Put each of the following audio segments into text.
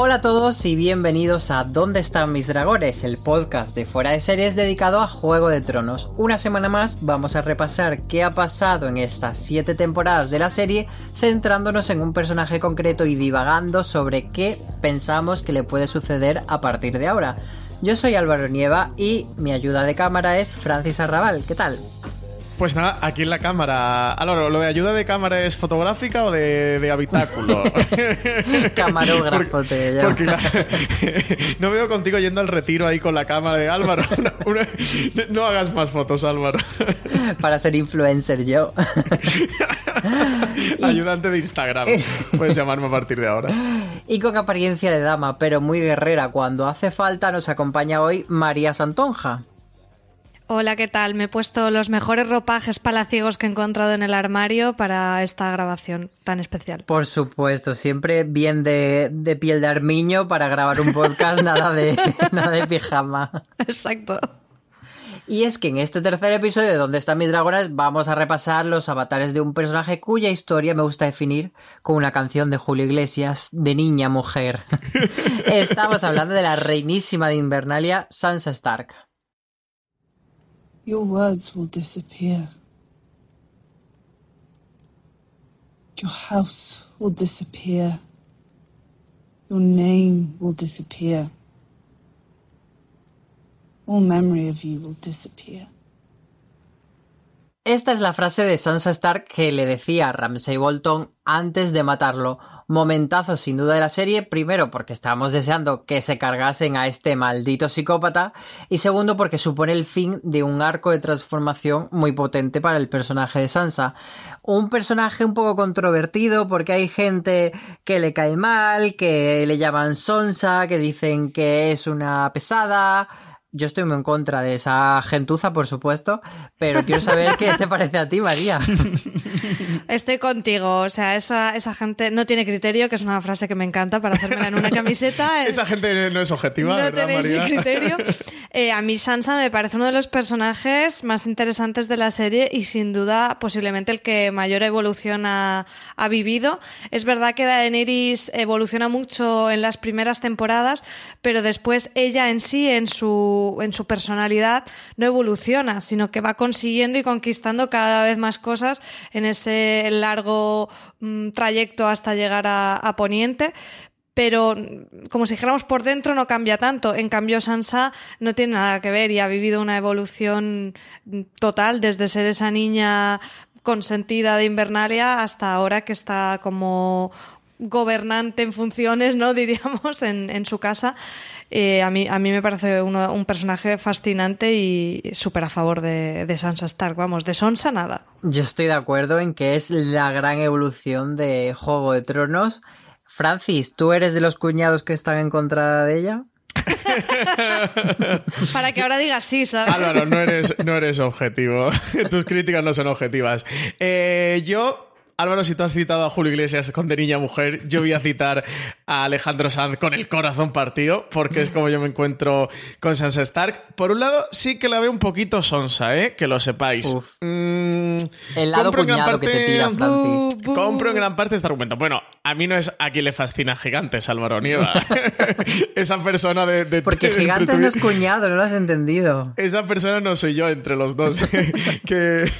Hola a todos y bienvenidos a ¿Dónde están mis dragones? El podcast de fuera de series dedicado a Juego de Tronos. Una semana más vamos a repasar qué ha pasado en estas 7 temporadas de la serie, centrándonos en un personaje concreto y divagando sobre qué pensamos que le puede suceder a partir de ahora. Yo soy Álvaro Nieva y mi ayuda de cámara es Francis Arrabal. ¿Qué tal? Pues nada, aquí en la cámara. Álvaro, ¿lo de ayuda de cámara es fotográfica o de, habitáculo? Camarógrafo te porque no veo contigo yendo al retiro ahí con la cámara de Álvaro. no hagas más fotos, Álvaro. Para ser influencer yo. Ayudante de Instagram. Puedes llamarme a partir de ahora. Y con apariencia de dama, pero muy guerrera, cuando hace falta, nos acompaña hoy María Santonja. Hola, ¿qué tal? Me he puesto los mejores ropajes palaciegos que he encontrado en el armario para esta grabación tan especial. Por supuesto, siempre bien de, piel de armiño para grabar un podcast, nada de, nada de pijama. Exacto. Y es que en este tercer episodio de Dónde están mis dragones vamos a repasar los avatares de un personaje cuya historia me gusta definir con una canción de Julio Iglesias de niña mujer. Estamos hablando de la reinísima de Invernalia, Sansa Stark. Your words will disappear. Your house will disappear. Your name will disappear. All memory of you will disappear. Esta es la frase de Sansa Stark que le decía a Ramsay Bolton antes de matarlo. Momentazo sin duda de la serie, primero porque estábamos deseando que se cargasen a este maldito psicópata y segundo porque supone el fin de un arco de transformación muy potente para el personaje de Sansa. Un personaje un poco controvertido porque hay gente que le cae mal, que le llaman Sonsa, que dicen que es una pesada, yo estoy muy en contra de esa gentuza, por supuesto, pero quiero saber qué te parece a ti, María. Estoy contigo, o sea, esa, esa gente no tiene criterio, que es una frase que me encanta para hacérmela en una camiseta. esa gente no es objetiva, no ¿verdad, tenéis criterio. Eh, a mí Sansa me parece uno de los personajes más interesantes de la serie y sin duda posiblemente el que mayor evolución ha, ha vivido. Es verdad que Daenerys evoluciona mucho en las primeras temporadas, pero después ella en sí, en su en su personalidad no evoluciona, sino que va consiguiendo y conquistando cada vez más cosas en ese largo mm, trayecto hasta llegar a, Poniente pero como si dijéramos por dentro no cambia tanto. En cambio, Sansa no tiene nada que ver y ha vivido una evolución total desde ser esa niña consentida de Invernalia hasta ahora que está como gobernante en funciones, ¿no? Diríamos, en, en su casa. Eh, a, mí, a mí me parece un personaje fascinante y súper a favor de, de, Sansa Stark. Vamos, de Sonsa nada. Yo estoy de acuerdo en que es la gran evolución de Juego de Tronos. Francis, ¿tú eres de los cuñados que están en contra de ella? Para que ahora digas sí, ¿sabes? Álvaro, no eres, no eres objetivo. Tus críticas no son objetivas. Eh, yo Álvaro, si tú has citado a Julio Iglesias con De Niña Mujer, yo voy a citar a Alejandro Sanz con el corazón partido, porque es como yo me encuentro con Sansa Stark. Por un lado, sí que la veo un poquito sonsa, ¿eh? Que lo sepáis. Mm, el lado cuñado que te tira, Francis. Compro en gran parte este argumento. Bueno, a mí no es a quien le fascina Gigantes, Álvaro Nieva. Esa persona de... porque Gigantes no es cuñado, no lo has entendido. Esa persona no soy yo entre los dos. que...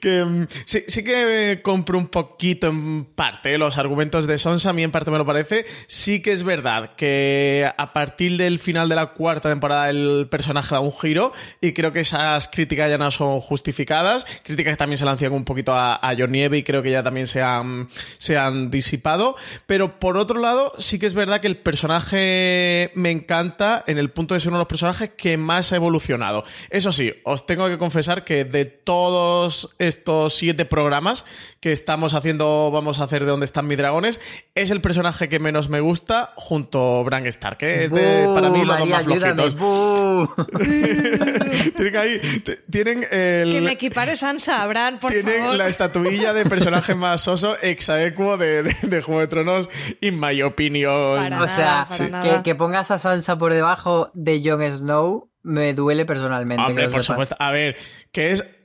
que mm, sí, sí que compro un poquito en parte los argumentos de Sonsa, a mí en parte me lo parece. Sí que es verdad que a partir del final de la cuarta temporada el personaje da un giro y creo que esas críticas ya no son justificadas. Críticas que también se lanzan un poquito a, a John y creo que ya también se han, se han disipado. Pero por otro lado, sí que es verdad que el personaje me encanta en el punto de ser uno de los personajes que más ha evolucionado. Eso sí, os tengo que confesar que de todos estos siete programas que estamos haciendo, vamos a hacer de dónde están mis dragones. Es el personaje que menos me gusta junto a Bran Stark, que es de, para mí los dos más flojitos. tienen ahí, tienen el... Que me equipare Sansa a Bran, por tienen la estatuilla de personaje más soso exaequo de, de, Juego de Tronos, in my opinion. o sea, que, que pongas a Sansa por debajo de Jon Snow me duele personalmente. Hombre, por supuesto. A ver, que es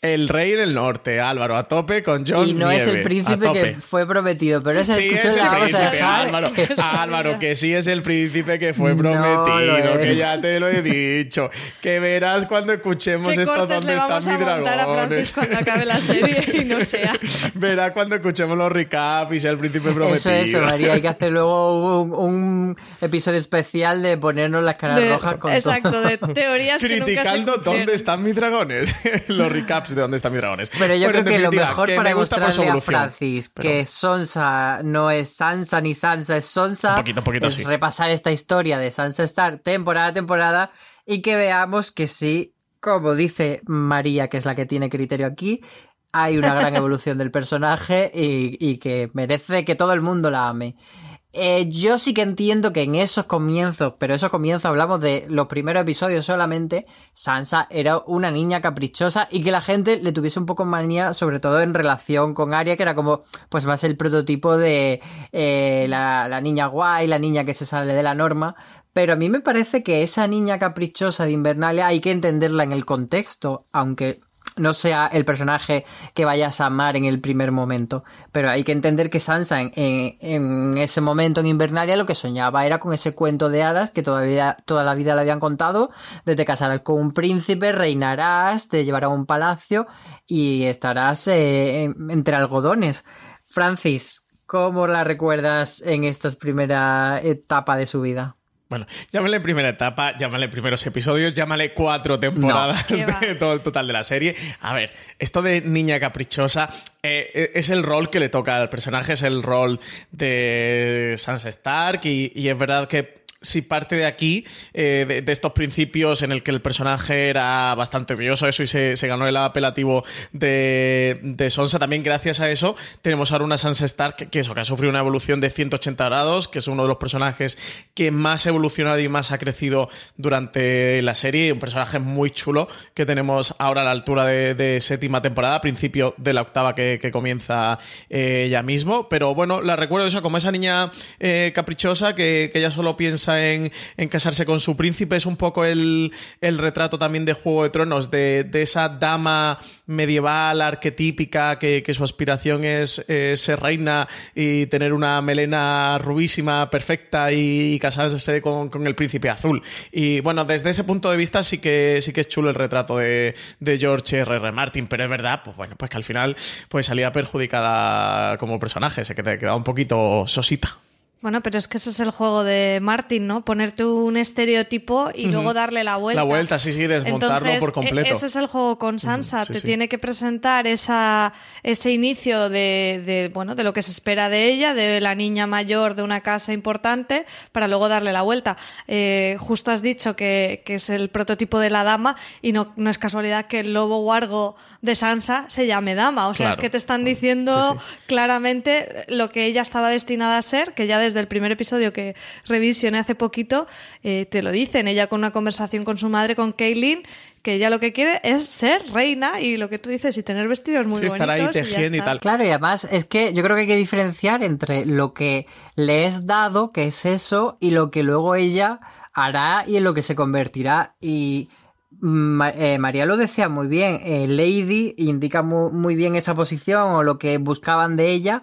el rey del norte, Álvaro, a tope con John Y no es el príncipe que fue prometido, pero esa sí discusión es la vamos príncipe, Álvaro, Álvaro, que sí es el príncipe que fue prometido, que ya te lo he dicho. Que verás cuando escuchemos esto donde está mi dragón. a Francis cuando acabe la serie y no sea. Verá cuando escuchemos los recaps y sea el príncipe prometido. Eso, eso, María. Hay que hacer luego un, episodio especial de ponernos las caras rojas con Exacto, de teorías Criticando que nunca dónde están mis dragones. los recaps de dónde están mis dragones. Pero yo creo que lo mejor para mostrarle a Francis que Sonsa no es Sansa ni Sansa es Sonsa es repasar esta historia de Sansa Star temporada a temporada y que veamos que sí, como dice María, que es la que tiene criterio aquí, hay una gran evolución del personaje y que merece que todo el mundo la ame. Eh, yo sí que entiendo que en esos comienzos, pero esos comienzos hablamos de los primeros episodios solamente, Sansa era una niña caprichosa y que la gente le tuviese un poco manía, sobre todo en relación con Arya, que era como, pues más el prototipo de eh, la, la niña guay, la niña que se sale de la norma, pero a mí me parece que esa niña caprichosa de Invernalia hay que entenderla en el contexto, aunque no sea el personaje que vayas a amar en el primer momento. Pero hay que entender que Sansa en, ese momento en Invernalia lo que soñaba era con ese cuento de hadas que todavía toda la vida le habían contado, de te casarás con un príncipe, reinarás, te llevará a un palacio y estarás eh, entre algodones. Francis, ¿cómo la recuerdas en esta primera etapa de su vida? Bueno, llámale primera etapa, llámale primeros episodios, llámale cuatro temporadas de todo el total de la serie. A ver, esto de niña caprichosa eh, eh, es el rol que le toca al personaje, es el rol de Sansa Stark y es verdad que si parte de aquí, eh, de, estos principios en el que el personaje era bastante odioso, eso y se, ganó el apelativo de, de, Sonsa, también gracias a eso tenemos ahora una Sansa Stark que, eso, que ha sufrido una evolución de 180 grados, que es uno de los personajes que más ha evolucionado y más ha crecido durante la serie, un personaje muy chulo que tenemos ahora a la altura de, séptima temporada, principio de la octava que, comienza eh, ya mismo, pero bueno, la recuerdo eso como esa niña eh, caprichosa que, que ella solo piensa en, casarse con su príncipe, es un poco el, retrato también de Juego de Tronos, de, esa dama medieval arquetípica que, su aspiración es, ser reina y tener una melena rubísima, perfecta y, casarse con, el príncipe azul. Y bueno, desde ese punto de vista sí que, sí que es chulo el retrato de, George R. R. Martin, pero es verdad, pues bueno, pues que al final pues salía perjudicada como personaje, se quedaba un poquito sosita. Bueno, pero es que ese es el juego de Martin, ¿no? Ponerte un estereotipo y luego darle la vuelta. La vuelta, sí, sí, desmontarlo por e-, completo. Ese es el juego con Sansa. Te tiene que presentar esa, ese inicio de, bueno, de lo que se espera de ella, de la niña mayor de una casa importante, para luego darle la vuelta. Eh, justo has dicho que, es el prototipo de la dama y no, no es casualidad que el lobo guargo de Sansa se llame dama. O sea, es que te están diciendo claramente lo que ella estaba destinada a ser, que ya desde el primer episodio que revisioné hace poquito, eh, te lo dicen. Ella con una conversación con su madre, con Kaylin, que ella lo que quiere es ser reina y lo que tú dices y tener vestidos muy bonitos. estar ahí tejiendo y, tal. Claro, y además es que yo creo que hay que diferenciar entre lo que le es dado, que es eso, y lo que luego ella hará y en lo que se convertirá. Y eh, María lo decía muy bien, eh, Lady indica muy, bien esa posición o lo que buscaban de ella,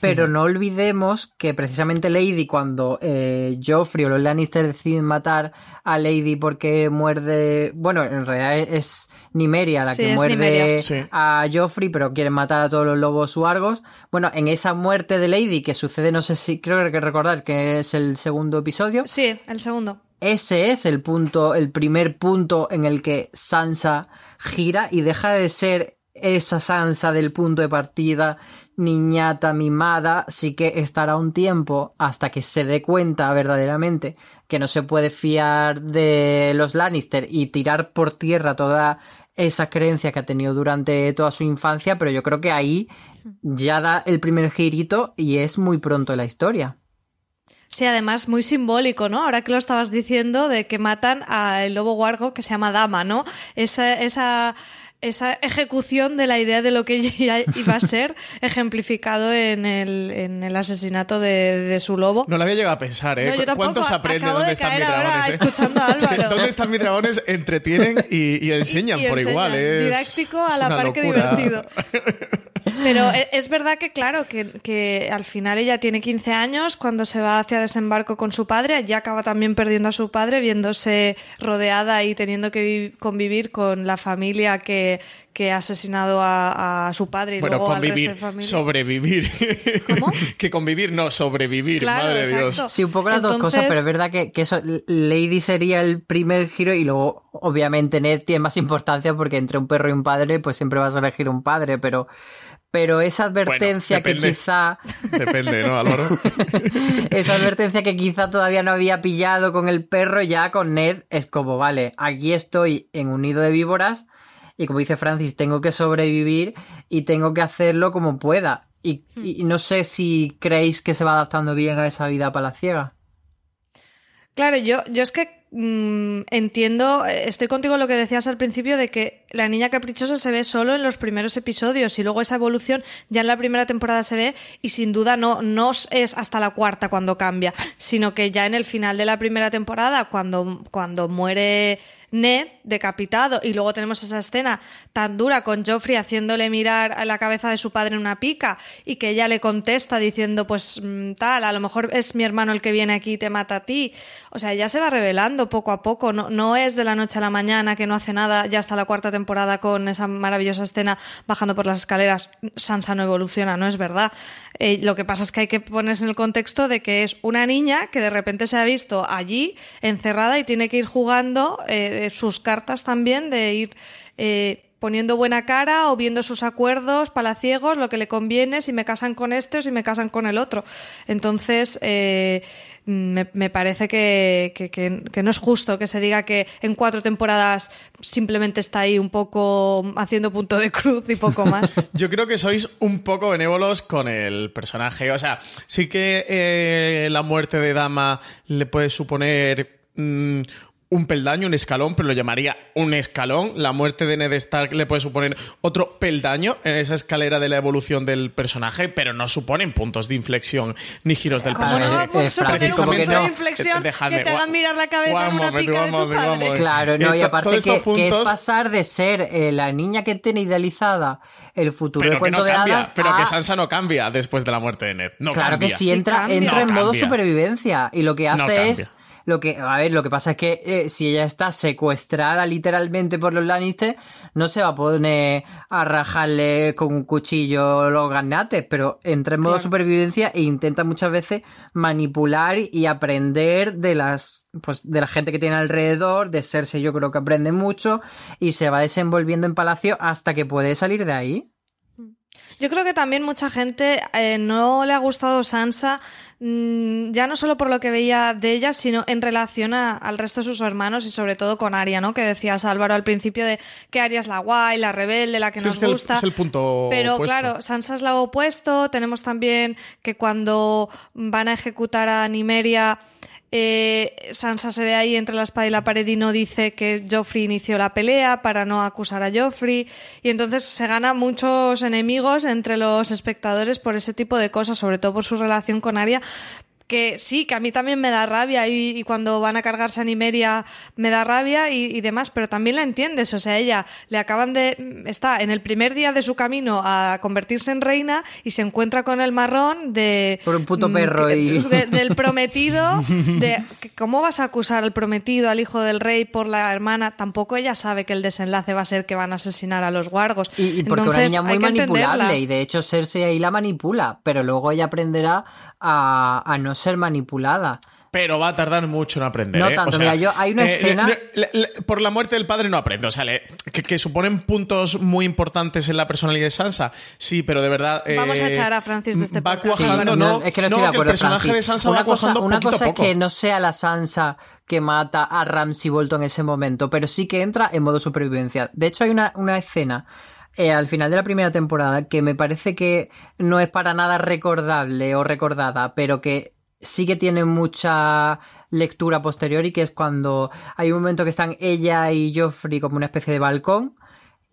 pero no olvidemos que precisamente Lady, cuando eh, Joffrey o los Lannister deciden matar a Lady porque muerde. Bueno, en realidad es Nimeria la que muerde a Joffrey, pero quieren matar a todos los lobos suargos. Bueno, en esa muerte de Lady, que sucede, no sé si creo que recordar que es el segundo episodio. Sí, el segundo. Ese es el punto, el primer punto en el que Sansa gira y deja de ser esa Sansa del punto de partida niñata mimada, sí que estará un tiempo hasta que se dé cuenta verdaderamente que no se puede fiar de los Lannister y tirar por tierra toda esa creencia que ha tenido durante toda su infancia, pero yo creo que ahí ya da el primer girito y es muy pronto en la historia. Sí, además muy simbólico, ¿no? Ahora que lo estabas diciendo de que matan al lobo guargo que se llama Dama, ¿no? Esa, esa esa ejecución de la idea de lo que ella iba a ser ejemplificado en el, en el asesinato de, su lobo. No lo había llegado a pensar, ¿eh? ¿Cuántos aprenden dónde están mis dragones? Eh? Escuchando a Álvaro. ¿Dónde están mis dragones? Entretienen y, enseñan por igual. ¿eh? Didáctico a la par que divertido. Pero e, es verdad que, claro, que, que, al final ella tiene 15 años, cuando se va hacia desembarco con su padre, ya acaba también perdiendo a su padre, viéndose rodeada y teniendo que convivir con la familia que, que ha asesinado a, su padre y luego al resto de familia. sobrevivir. ¿Cómo? que convivir, no, sobrevivir, madre de Dios. Sí, un poco las dos cosas, pero es verdad que, que, eso, Lady sería el primer giro y luego, obviamente, Ned tiene más importancia porque entre un perro y un padre, pues siempre vas a elegir un padre, pero pero esa advertencia que quizá... Depende, ¿no, Álvaro? esa advertencia que quizá todavía no había pillado con el perro, ya con Ned es como, vale, aquí estoy en un nido de víboras y como dice Francis, tengo que sobrevivir y tengo que hacerlo como pueda. Y, y no sé si creéis que se va adaptando bien a esa vida palaciega. Claro, yo, yo es que Mm, entiendo, estoy contigo en lo que decías al principio de que la niña caprichosa se ve solo en los primeros episodios y luego esa evolución ya en la primera temporada se ve y sin duda no, no es hasta la cuarta cuando cambia, sino que ya en el final de la primera temporada, cuando, cuando muere Ned decapitado y luego tenemos esa escena tan dura con Joffrey haciéndole mirar a la cabeza de su padre en una pica y que ella le contesta diciendo pues mm, tal, a lo mejor es mi hermano el que viene aquí y te mata a ti. O sea, ya se va revelando poco a poco, no, no es de la noche a la mañana que no hace nada, ya hasta la cuarta temporada con esa maravillosa escena bajando por las escaleras, Sansa no evoluciona, no es verdad. Eh, lo que pasa es que hay que ponerse en el contexto de que es una niña que de repente se ha visto allí encerrada y tiene que ir jugando eh, sus cartas también, de ir eh, poniendo buena cara o viendo sus acuerdos palaciegos, lo que le conviene, si me casan con este o si me casan con el otro. Entonces, eh, me, parece que, que, no es justo que se diga que en cuatro temporadas simplemente está ahí un poco haciendo punto de cruz y poco más. Yo creo que sois un poco benévolos con el personaje. O sea, sí que eh, la muerte de Dama le puede suponer mm, un peldaño, un escalón, pero lo llamaría un escalón. La muerte de Ned Stark le puede suponer otro peldaño en esa escalera de la evolución del personaje, pero no suponen puntos de inflexión ni giros del personaje. No, un punto de inflexión que te hagan mirar la cabeza en una pica de tu padre. Claro, no, y aparte que, es pasar de ser eh, la niña que tiene idealizada el futuro de cuento de hadas Pero que Sansa no cambia después de la muerte de Ned. No claro que sí, entra, entra en modo supervivencia y lo que hace es lo que, a ver, lo que pasa es que eh, si ella está secuestrada literalmente por los Lannister, no se va a poner a rajarle con un cuchillo los ganates, pero entra en modo supervivencia e intenta muchas veces manipular y aprender de las, pues, de la gente que tiene alrededor, de serse yo creo que aprende mucho y se va desenvolviendo en palacio hasta que puede salir de ahí. Yo creo que también mucha gente eh, no le ha gustado Sansa, mm, ya no solo por lo que veía de ella, sino en relación al resto de sus hermanos y sobre todo con Aria, ¿no? Que decías Álvaro al principio de que Aria es la guay, la rebelde, la que nos gusta. es el punto Pero claro, Sansa es la opuesto. Tenemos también que cuando van a ejecutar a Nimeria eh, Sansa se ve ahí entre la espada y la pared y no dice que Joffrey inició la pelea para no acusar a Joffrey. Y entonces se gana muchos enemigos entre los espectadores por ese tipo de cosas, sobre todo por su relación con Arya que sí, que a mí también me da rabia y, cuando van a cargarse a Nimeria me da rabia y, demás, pero también la entiendes, o sea, ella le acaban de, está en el primer día de su camino a convertirse en reina y se encuentra con el marrón de... Por un puto perro y... del prometido, de cómo vas a acusar al prometido, al hijo del rey por la hermana, tampoco ella sabe que el desenlace va a ser que van a asesinar a los guargos. Y, porque una niña muy manipulable y de hecho Cersei ahí la manipula, pero luego ella aprenderá a, a no ser manipulada. Pero va a tardar mucho en aprender. No ¿eh? tanto, mira, yo hay una eh, escena. por la muerte del padre no aprende. O sea, que, suponen puntos muy importantes en la personalidad de Sansa. Sí, pero de verdad. Vamos a eh, echar a Francis de este Va cuajando, no, Es que no estoy de acuerdo. el personaje de Sansa una va cosa, Una cosa es que no sea la Sansa que mata a Ramsay Bolton en ese momento, pero sí que entra en modo supervivencia. De hecho, hay una, una escena eh, al final de la primera temporada, que me parece que no es para nada recordable o recordada, pero que sí que tiene mucha lectura posterior y que es cuando hay un momento que están ella y Joffrey como una especie de balcón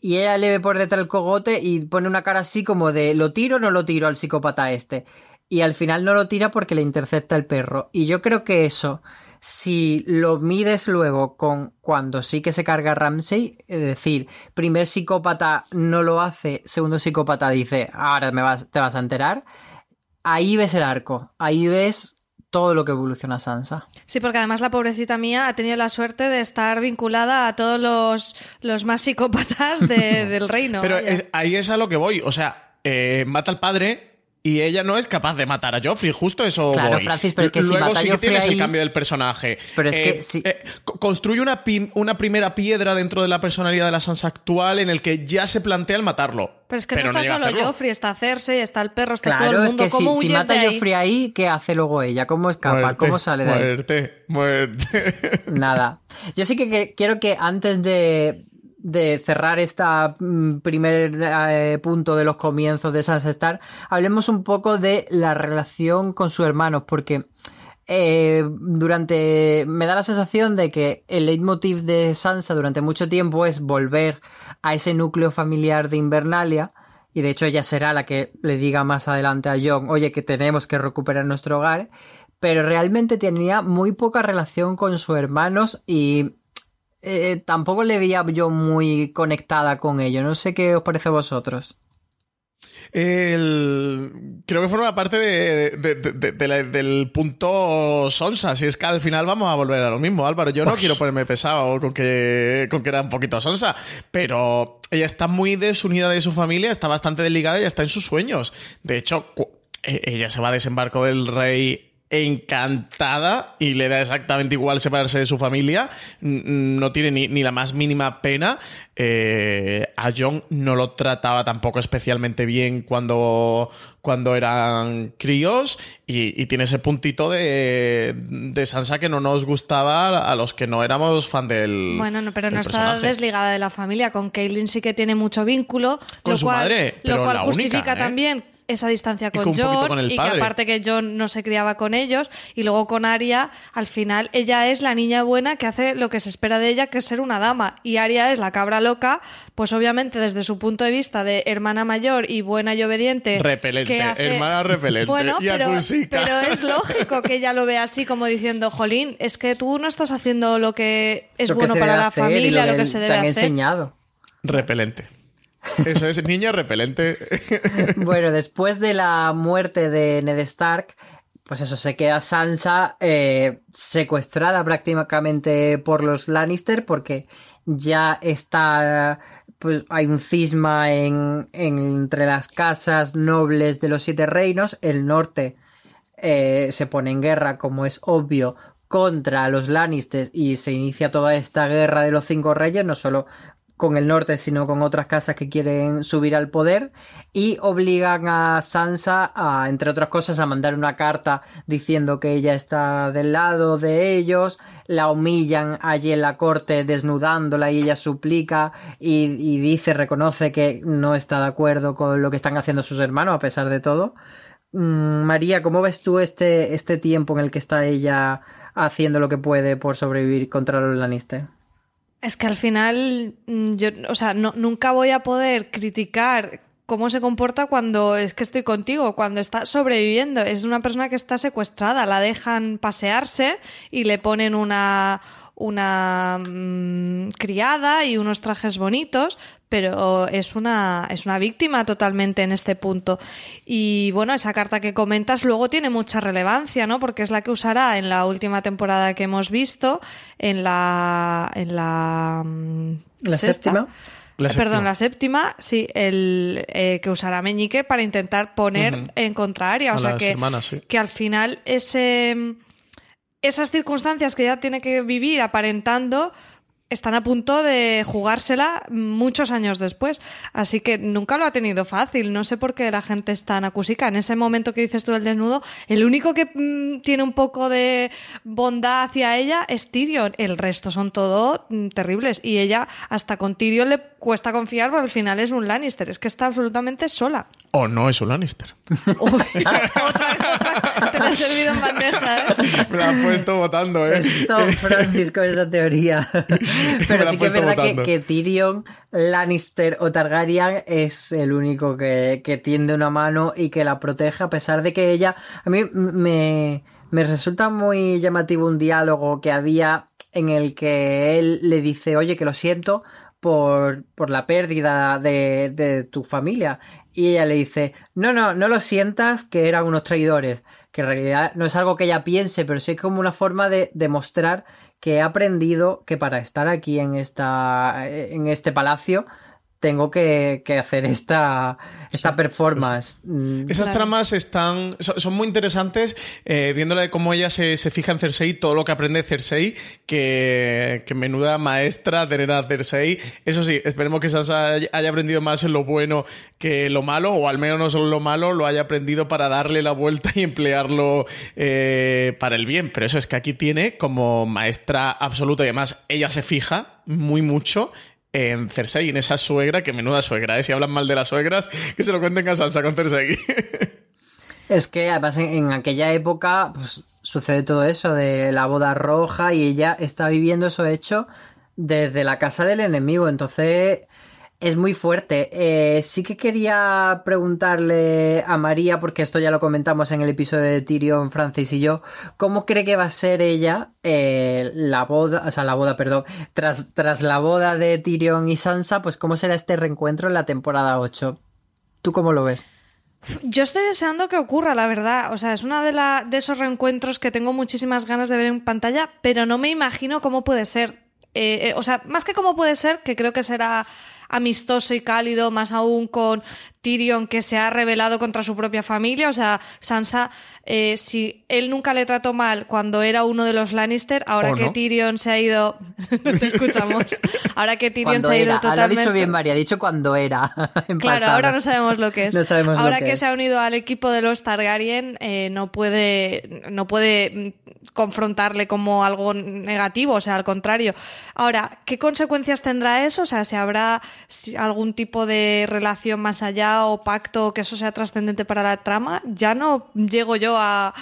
y ella le ve por detrás el cogote y pone una cara así como de ¿lo tiro o no lo tiro al psicópata este? Y al final no lo tira porque le intercepta el perro. Y yo creo que eso, si lo mides luego con cuando sí que se carga Ramsey, es decir, primer psicópata no lo hace, segundo psicópata dice, ahora me vas, te vas a enterar, ahí ves el arco, ahí ves todo lo que evoluciona Sansa. Sí, porque además la pobrecita mía ha tenido la suerte de estar vinculada a todos los, los más psicópatas de, del reino. Pero es, ahí es a lo que voy. O sea, eh, mata al padre, y ella no es capaz de matar a Joffrey, justo eso. Claro, voy. Francis, pero es que si Luego mata a sí que Joffrey tienes el ahí- cambio del personaje. Pero es que Eh, si- eh, co- construye una, una primera piedra dentro de la personalidad de la Sansa actual en el que ya se plantea el matarlo. Pero es que no, llega está a solo. Joffrey, está Cersei, está el perro, está todo Claro, el es mundo. que si, ¿Cómo si huyes mata a? Joffrey ahí, ¿qué hace luego ella? ¿Cómo escapa? Muerte, ¿Cómo sale de ahí? Muerte, muerte. Nada. Yo sí que, que- quiero que antes de, de cerrar este primer eh, punto de los comienzos de Sansa Stark, hablemos un poco de la relación con sus hermanos, porque eh, durante. me da la sensación de que el leitmotiv de Sansa durante mucho tiempo es volver a ese núcleo familiar de Invernalia. Y de hecho ella será la que le diga más adelante a John, oye, que tenemos que recuperar nuestro hogar. Pero realmente tenía muy poca relación con sus hermanos y eh, tampoco le veía yo muy conectada con ellos. No sé qué os parece a vosotros. El- Creo que forma parte de- de- de- de- de la- del punto Sonsa. Si es que al final vamos a volver a lo mismo, Álvaro. Yo no quiero ponerme pesado con que, con que era un poquito Sonsa, pero ella está muy desunida de su familia, está bastante desligada y está en sus sueños. De hecho, e- ella se va a desembarco del rey encantada y le da exactamente igual separarse de su familia, no tiene ni, ni la más mínima pena. Eh, a John no lo trataba tampoco especialmente bien cuando, cuando eran críos y, y tiene ese puntito de, de Sansa que no nos gustaba a los que no éramos fan del Bueno, no, pero no está desligada de la familia. Con Caitlyn sí que tiene mucho vínculo. Con lo su cual, madre, Lo cual la única, justifica ¿eh? también esa distancia con un John con y que aparte que John no se criaba con ellos y luego con Arya al final ella es la niña buena que hace lo que se espera de ella que es ser una dama y Arya es la cabra loca pues obviamente desde su punto de vista de hermana mayor y buena y obediente Repelente, que hace- hermana repelente, bueno pero, pero es lógico que ella lo vea así como diciendo jolín es que tú no estás haciendo lo que es Lo bueno para la familia lo que se debe hacer enseñado. Repelente. Eso es niña repelente. Bueno, después de la muerte de Ned Stark, pues eso, se queda Sansa eh, secuestrada prácticamente por los Lannister porque ya está, pues hay un cisma en, en- entre las casas nobles de los siete reinos, el norte eh, se pone en guerra, como es obvio, contra los Lannisters y se inicia toda esta guerra de los cinco reyes, no solo con el norte, sino con otras casas que quieren subir al poder y obligan a Sansa a, entre otras cosas, a mandar una carta diciendo que ella está del lado de ellos, la humillan allí en la corte desnudándola y ella suplica y, dice, reconoce que no está de acuerdo con lo que están haciendo sus hermanos a pesar de todo. Mm, María, ¿cómo ves tú este, este tiempo en el que está ella haciendo lo que puede por sobrevivir contra los Lannister? Es que al final, mm, yo, o sea, no, nunca voy a poder criticar cómo se comporta cuando es que estoy contigo, cuando está sobreviviendo. Es una persona que está secuestrada, la dejan pasearse y le ponen una, una mm, criada y unos trajes bonitos, pero es una, es una víctima totalmente en este punto. Y bueno, esa carta que comentas luego tiene mucha relevancia, ¿no? Porque es la que usará en la última temporada que hemos visto, en la. en la. mm, ¿La sexta. séptima? La Perdón, séptima. la séptima, sí, el eh, que usará Meñique para intentar poner Ujú. en contraria. O A sea las que, hermanas, sí. que al final ese, esas circunstancias que ella tiene que vivir aparentando están a punto de jugársela muchos años después. Así que nunca lo ha tenido fácil. No sé por qué la gente es tan acusica. En ese momento que dices tú del desnudo, el único que mm, tiene un poco de bondad hacia ella es Tyrion. El resto son todo mm, terribles. Y ella, hasta con Tyrion le cuesta confiar, pero al final es un Lannister. Es que está absolutamente sola. O no es un Lannister. Te la he servido en bandeja, ¿eh? Me la han puesto votando, ¿eh? Esto, Francis, con esa teoría. Pero sí que es verdad que, que, Tyrion, Lannister o Targaryen es el único que, que, tiende una mano y que la protege, a pesar de que ella. A mí me, me resulta muy llamativo un diálogo que había en el que él le dice, oye, que lo siento, por, por, la pérdida de, de, tu familia. Y ella le dice, no, no, no lo sientas que eran unos traidores, que en realidad no es algo que ella piense, pero sí es como una forma de demostrar que he aprendido que para estar aquí en, esta, en este palacio tengo que, que hacer esta, esta sí, performance. Sí, sí. Esas claro. tramas están son, muy interesantes, eh, viéndole de cómo ella se, se, fija en Cersei, todo lo que aprende Cersei, que, que menuda maestra tener a Cersei. Eso sí, esperemos que Sansa haya aprendido más en lo bueno que lo malo, o al menos no solo lo malo, lo haya aprendido para darle la vuelta y emplearlo eh, para el bien. Pero eso es que aquí tiene como maestra absoluta y además ella se fija muy mucho en Cersei, en esa suegra, que menuda suegra, ¿eh? Si hablan mal de las suegras, que se lo cuenten a Sansa con Cersei. Es que además en, en, aquella época pues, sucede todo eso de la boda roja y ella está viviendo eso hecho desde la casa del enemigo. Entonces es muy fuerte. Eh, sí que quería preguntarle a María, porque esto ya lo comentamos en el episodio de Tyrion, Francis y yo, ¿cómo cree que va a ser ella eh, la boda, o sea, la boda, perdón, tras, tras la boda de Tyrion y Sansa, pues cómo será este reencuentro en la temporada 8? ¿Tú cómo lo ves? Yo estoy deseando que ocurra, la verdad. O sea, es uno de, de esos reencuentros que tengo muchísimas ganas de ver en pantalla, pero no me imagino cómo puede ser. Eh, o sea, más que cómo puede ser, que creo que será amistoso y cálido, más aún con Tyrion que se ha rebelado contra su propia familia. O sea, Sansa, eh, si él nunca le trató mal cuando era uno de los Lannister, ahora ¿O que no? Tyrion se ha ido. no te escuchamos. Ahora que Tyrion Cuando se ha ido era. Ah, Lo ha totalmente. dicho bien María, ha dicho cuando era. en Claro, pasado. ahora no sabemos lo que es. No sabemos lo ahora que que, es. se ha unido al equipo de los Targaryen, eh, no puede, no puede mm, confrontarle como algo negativo, o sea, al contrario. Ahora, ¿qué consecuencias tendrá eso? O sea, si habrá algún tipo de relación más allá o pacto que eso sea trascendente para la trama, ya no llego yo a,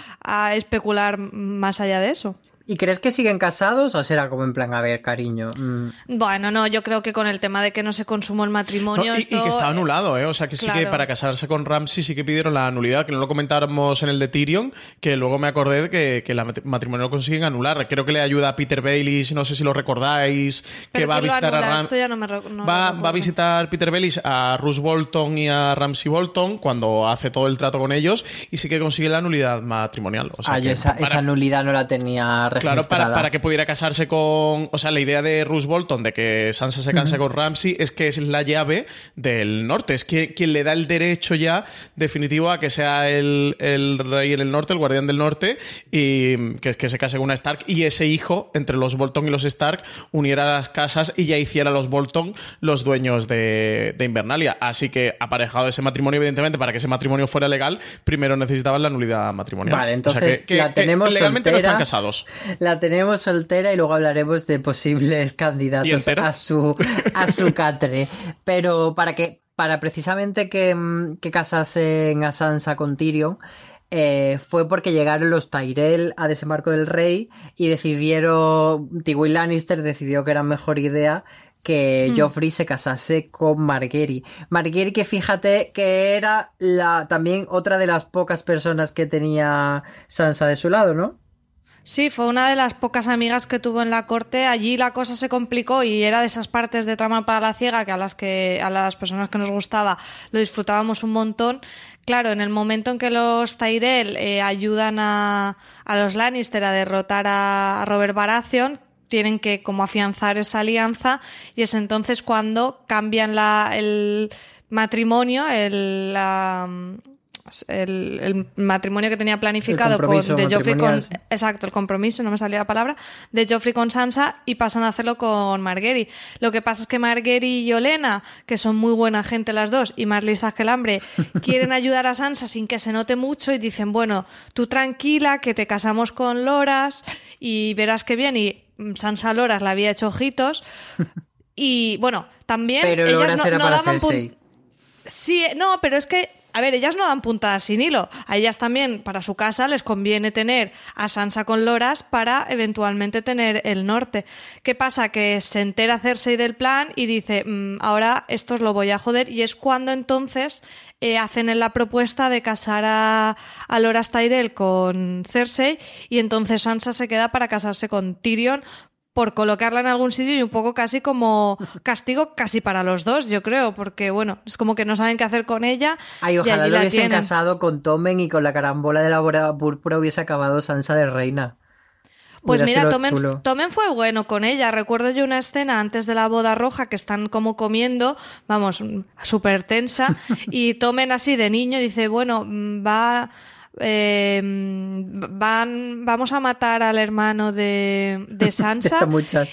especular más allá de eso. ¿Y crees que siguen casados o será como en plan, a ver, cariño? mm, Bueno, no, yo creo que con el tema de que no se consumó el matrimonio. No, y, esto, y que está anulado, ¿eh? O sea, que sí que para casarse con Ramsey sí que pidieron la nulidad, que no lo comentáramos en el de Tyrion, que luego me acordé de que, que el matrimonio lo consiguen anular. Creo que le ayuda a Peter Bailey, no sé si lo recordáis, que va a ¿quién lo visitar a anula? Ram- Esto ya no no va, va a visitar Peter Bailey a Ruth Bolton y a Ramsey Bolton cuando hace todo el trato con ellos y sí que consigue la nulidad matrimonial. O sea, ah, que esa, para- esa nulidad no la tenía registrada. Claro, para, para que pudiera casarse con. O sea, la idea de Ruth Bolton de que Sansa se canse con Ramsey es que es la llave del norte. Es que, quien le da el derecho ya definitivo a que sea el, el rey en el norte, el guardián del norte, y que, que se case con una Stark. Y ese hijo, entre los Bolton y los Stark, uniera las casas y ya hiciera los Bolton los dueños de, de Invernalia. Así que, aparejado ese matrimonio, evidentemente, para que ese matrimonio fuera legal, primero necesitaban la nulidad matrimonial. Vale, O sea, entonces que- que- la que tenemos legalmente no están casados. La tenemos soltera y luego hablaremos de posibles ¿Y candidatos a su, a su catre. Pero para que, para precisamente que, que casasen a Sansa con Tyrion, eh, fue porque llegaron los Tyrell a desembarco del rey y decidieron, Tywin Lannister decidió que era mejor idea que Joffrey se casase con Marguerite. Marguerite que fíjate que era la, también otra de las pocas personas que tenía Sansa de su lado, ¿no? Sí, fue una de las pocas amigas que tuvo en la corte. Allí la cosa se complicó y era de esas partes de trama para la ciega que a las que a las personas que nos gustaba lo disfrutábamos un montón. Claro, en el momento en que los Tyrell eh, ayudan a, a los Lannister a derrotar a, Robert Baratheon, tienen que como afianzar esa alianza y es entonces cuando cambian la, el matrimonio, el, la, el, matrimonio que tenía planificado con, de Joffrey con. Exacto, el compromiso, no me salía la palabra, de Joffrey con Sansa y pasan a hacerlo con Marguerite. Lo que pasa es que Marguerite y Olena, que son muy buena gente las dos y más listas que el hambre, quieren ayudar a Sansa sin que se note mucho y dicen, bueno, tú tranquila, que te casamos con Loras y verás que bien. Y Sansa Loras le había hecho ojitos. Y bueno, también pero ellas no, no daban Sí, no, pero es que a ver, ellas no dan puntadas sin hilo. A ellas también, para su casa, les conviene tener a Sansa con Loras para eventualmente tener el norte. ¿Qué pasa? Que se entera Cersei del plan y dice, mm, ahora esto os lo voy a joder. Y es cuando entonces eh, hacen la propuesta de casar a, a Loras Tyrell con Cersei y entonces Sansa se queda para casarse con Tyrion por colocarla en algún sitio y un poco casi como castigo casi para los dos, yo creo, porque bueno, es como que no saben qué hacer con ella. Ay, ojalá lo hubiesen casado con Tomen y con la carambola de la boda púrpura hubiese acabado Sansa de reina. Pues mira, Tomen, Tomen, fue bueno con ella. Recuerdo yo una escena antes de la boda roja que están como comiendo, vamos, súper tensa, y Tomen así de niño dice, bueno, va eh, van, vamos a matar al hermano de, de Sansa.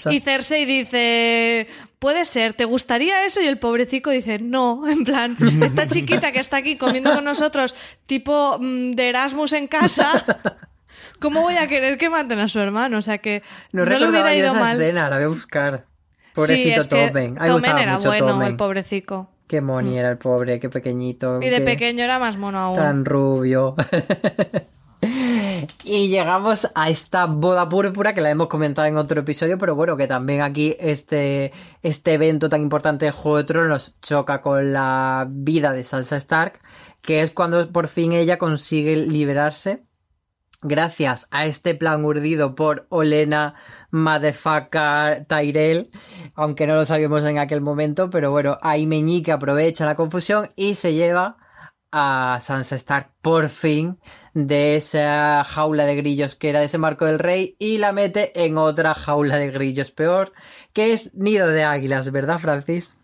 Y Cersei dice, puede ser, ¿te gustaría eso? Y el pobrecito dice, no, en plan, esta chiquita que está aquí comiendo con nosotros, tipo mm, de Erasmus en casa. ¿Cómo voy a querer que maten a su hermano? O sea que no, no le hubiera ido mal. la voy a buscar. Pobrecito sí, es Que Tomen era bueno, el pobrecito. Qué moni mm. era el pobre, qué pequeñito. Y de pequeño era más mono aún. Tan rubio. y llegamos a esta boda púrpura que la hemos comentado en otro episodio, pero bueno, que también aquí este, este evento tan importante de Juego de Tronos nos choca con la vida de Sansa Stark, que es cuando por fin ella consigue liberarse gracias a este plan urdido por Olena Madefaka Tyrell, aunque no lo sabíamos en aquel momento, pero bueno, ahí Meñique aprovecha la confusión y se lleva a Sansa Stark por fin de esa jaula de grillos que era de ese marco del rey y la mete en otra jaula de grillos peor, que es Nido de Águilas, ¿verdad, Francis?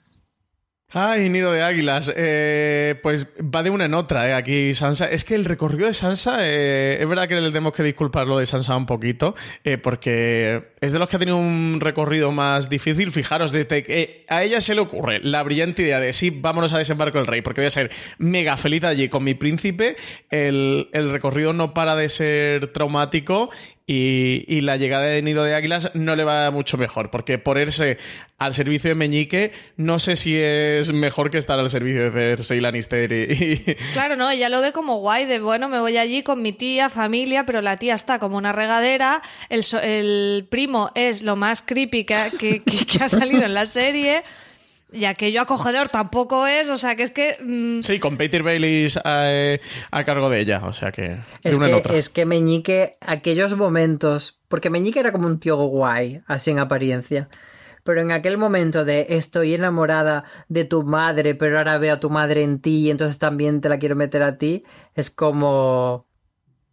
Ay, nido de águilas. Eh, pues va de una en otra, eh, aquí Sansa. Es que el recorrido de Sansa, eh, es verdad que le tenemos que disculpar lo de Sansa un poquito, porque es de los que ha tenido un recorrido más difícil. Fijaros, desde que a ella se le ocurre la brillante idea de sí, vámonos a desembarco del rey, porque voy a ser mega feliz allí con mi príncipe. El, el recorrido no para de ser traumático y, la llegada de Nido de Águilas no le va mucho mejor, porque ponerse al servicio de Meñique no sé si es mejor que estar al servicio de Cersei Lannister. Y... Claro, no, ella lo ve como guay, de bueno, me voy allí con mi tía, familia, pero la tía está como una regadera, el, el primo es lo más creepy que, que ha salido en la serie y aquello acogedor tampoco es, o sea que es que... Mm, sí, con Peter Bailey a, a, cargo de ella, o sea que... Es, que, es que Meñique, aquellos momentos, porque Meñique era como un tío guay, así en apariencia, pero en aquel momento de estoy enamorada de tu madre, pero ahora veo a tu madre en ti y entonces también te la quiero meter a ti, es como...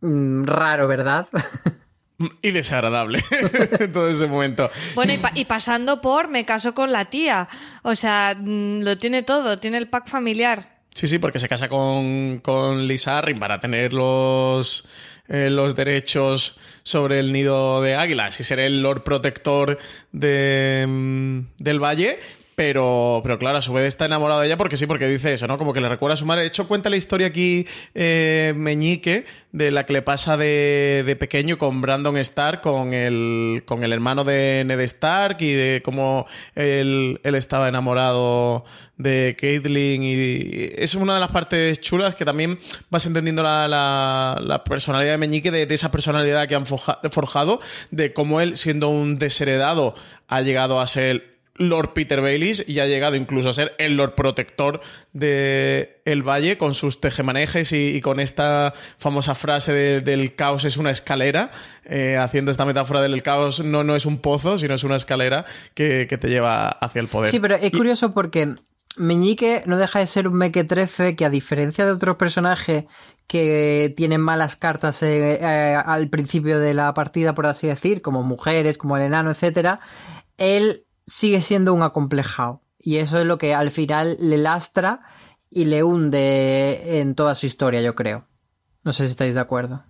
Mm, raro, ¿verdad? y desagradable en todo ese momento. Bueno, y, pasando por me caso con la tía. O sea, mm, lo tiene todo, tiene el pack familiar. Sí, sí, porque se casa con, con Lisa Arryn para tener los, eh, los derechos sobre el nido de águilas y ser el Lord Protector de, mm, del Valle. Pero, pero claro, a su vez está enamorado de ella porque sí, porque dice eso, ¿no? Como que le recuerda a su madre. De hecho, cuenta la historia aquí eh, Meñique de la que le pasa de, de, pequeño con Brandon Stark, con el, con el hermano de Ned Stark y de cómo él, él estaba enamorado de Caitlyn. Y, es una de las partes chulas que también vas entendiendo la, la, personalidad de Meñique, de, esa personalidad que han forjado, de cómo él, siendo un desheredado, ha llegado a ser Lord Peter Baylis y ha llegado incluso a ser el Lord Protector de El Valle con sus tejemanejes y, con esta famosa frase del caos es una escalera, eh, haciendo esta metáfora del caos no, no es un pozo, sino es una escalera que, te lleva hacia el poder. Sí, pero es curioso porque Meñique no deja de ser un mequetrefe que a diferencia de otros personajes que tienen malas cartas eh, eh, al principio de la partida, por así decir, como mujeres, como el enano, etcétera, él sigue siendo un acomplejado. Y eso es lo que al final le lastra y le hunde en toda su historia, yo creo. No sé si estáis de acuerdo.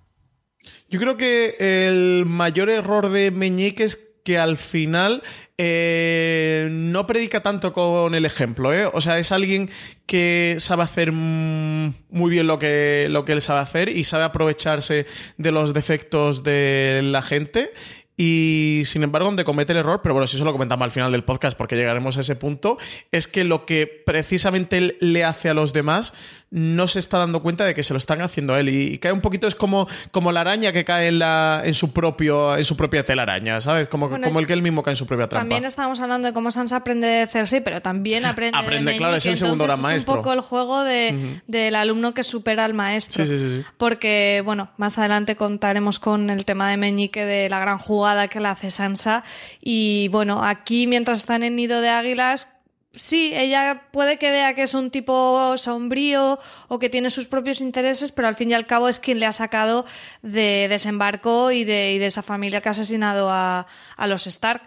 Yo creo que el mayor error de Meñique es que al final eh, no predica tanto con el ejemplo, ¿eh? O sea, es alguien que sabe hacer muy bien lo que, lo que él sabe hacer y sabe aprovecharse de los defectos de la gente y sin embargo, donde comete el error, pero bueno, si eso lo comentamos al final del podcast porque llegaremos a ese punto, es que lo que precisamente él le hace a los demás no se está dando cuenta de que se lo están haciendo a él. Y, cae un poquito, es como, como la araña que cae en, la, en, su, propio, en su propia telaraña, ¿sabes? Como, como el que él mismo cae en su propia trampa. También estábamos hablando de cómo Sansa aprende de Cersei, pero también aprende, aprende claro, es el segundo gran maestro. Es un poco el juego de, del alumno que supera al maestro. Sí, sí, sí, Porque, bueno, más adelante contaremos con el tema de Meñique de la gran jugada que le hace Sansa. Y bueno, aquí mientras están en Nido de Águilas, sí, ella puede que vea que es un tipo sombrío o que tiene sus propios intereses, pero al fin y al cabo es quien le ha sacado de desembarco y de, de esa familia que ha asesinado a, a, los Stark.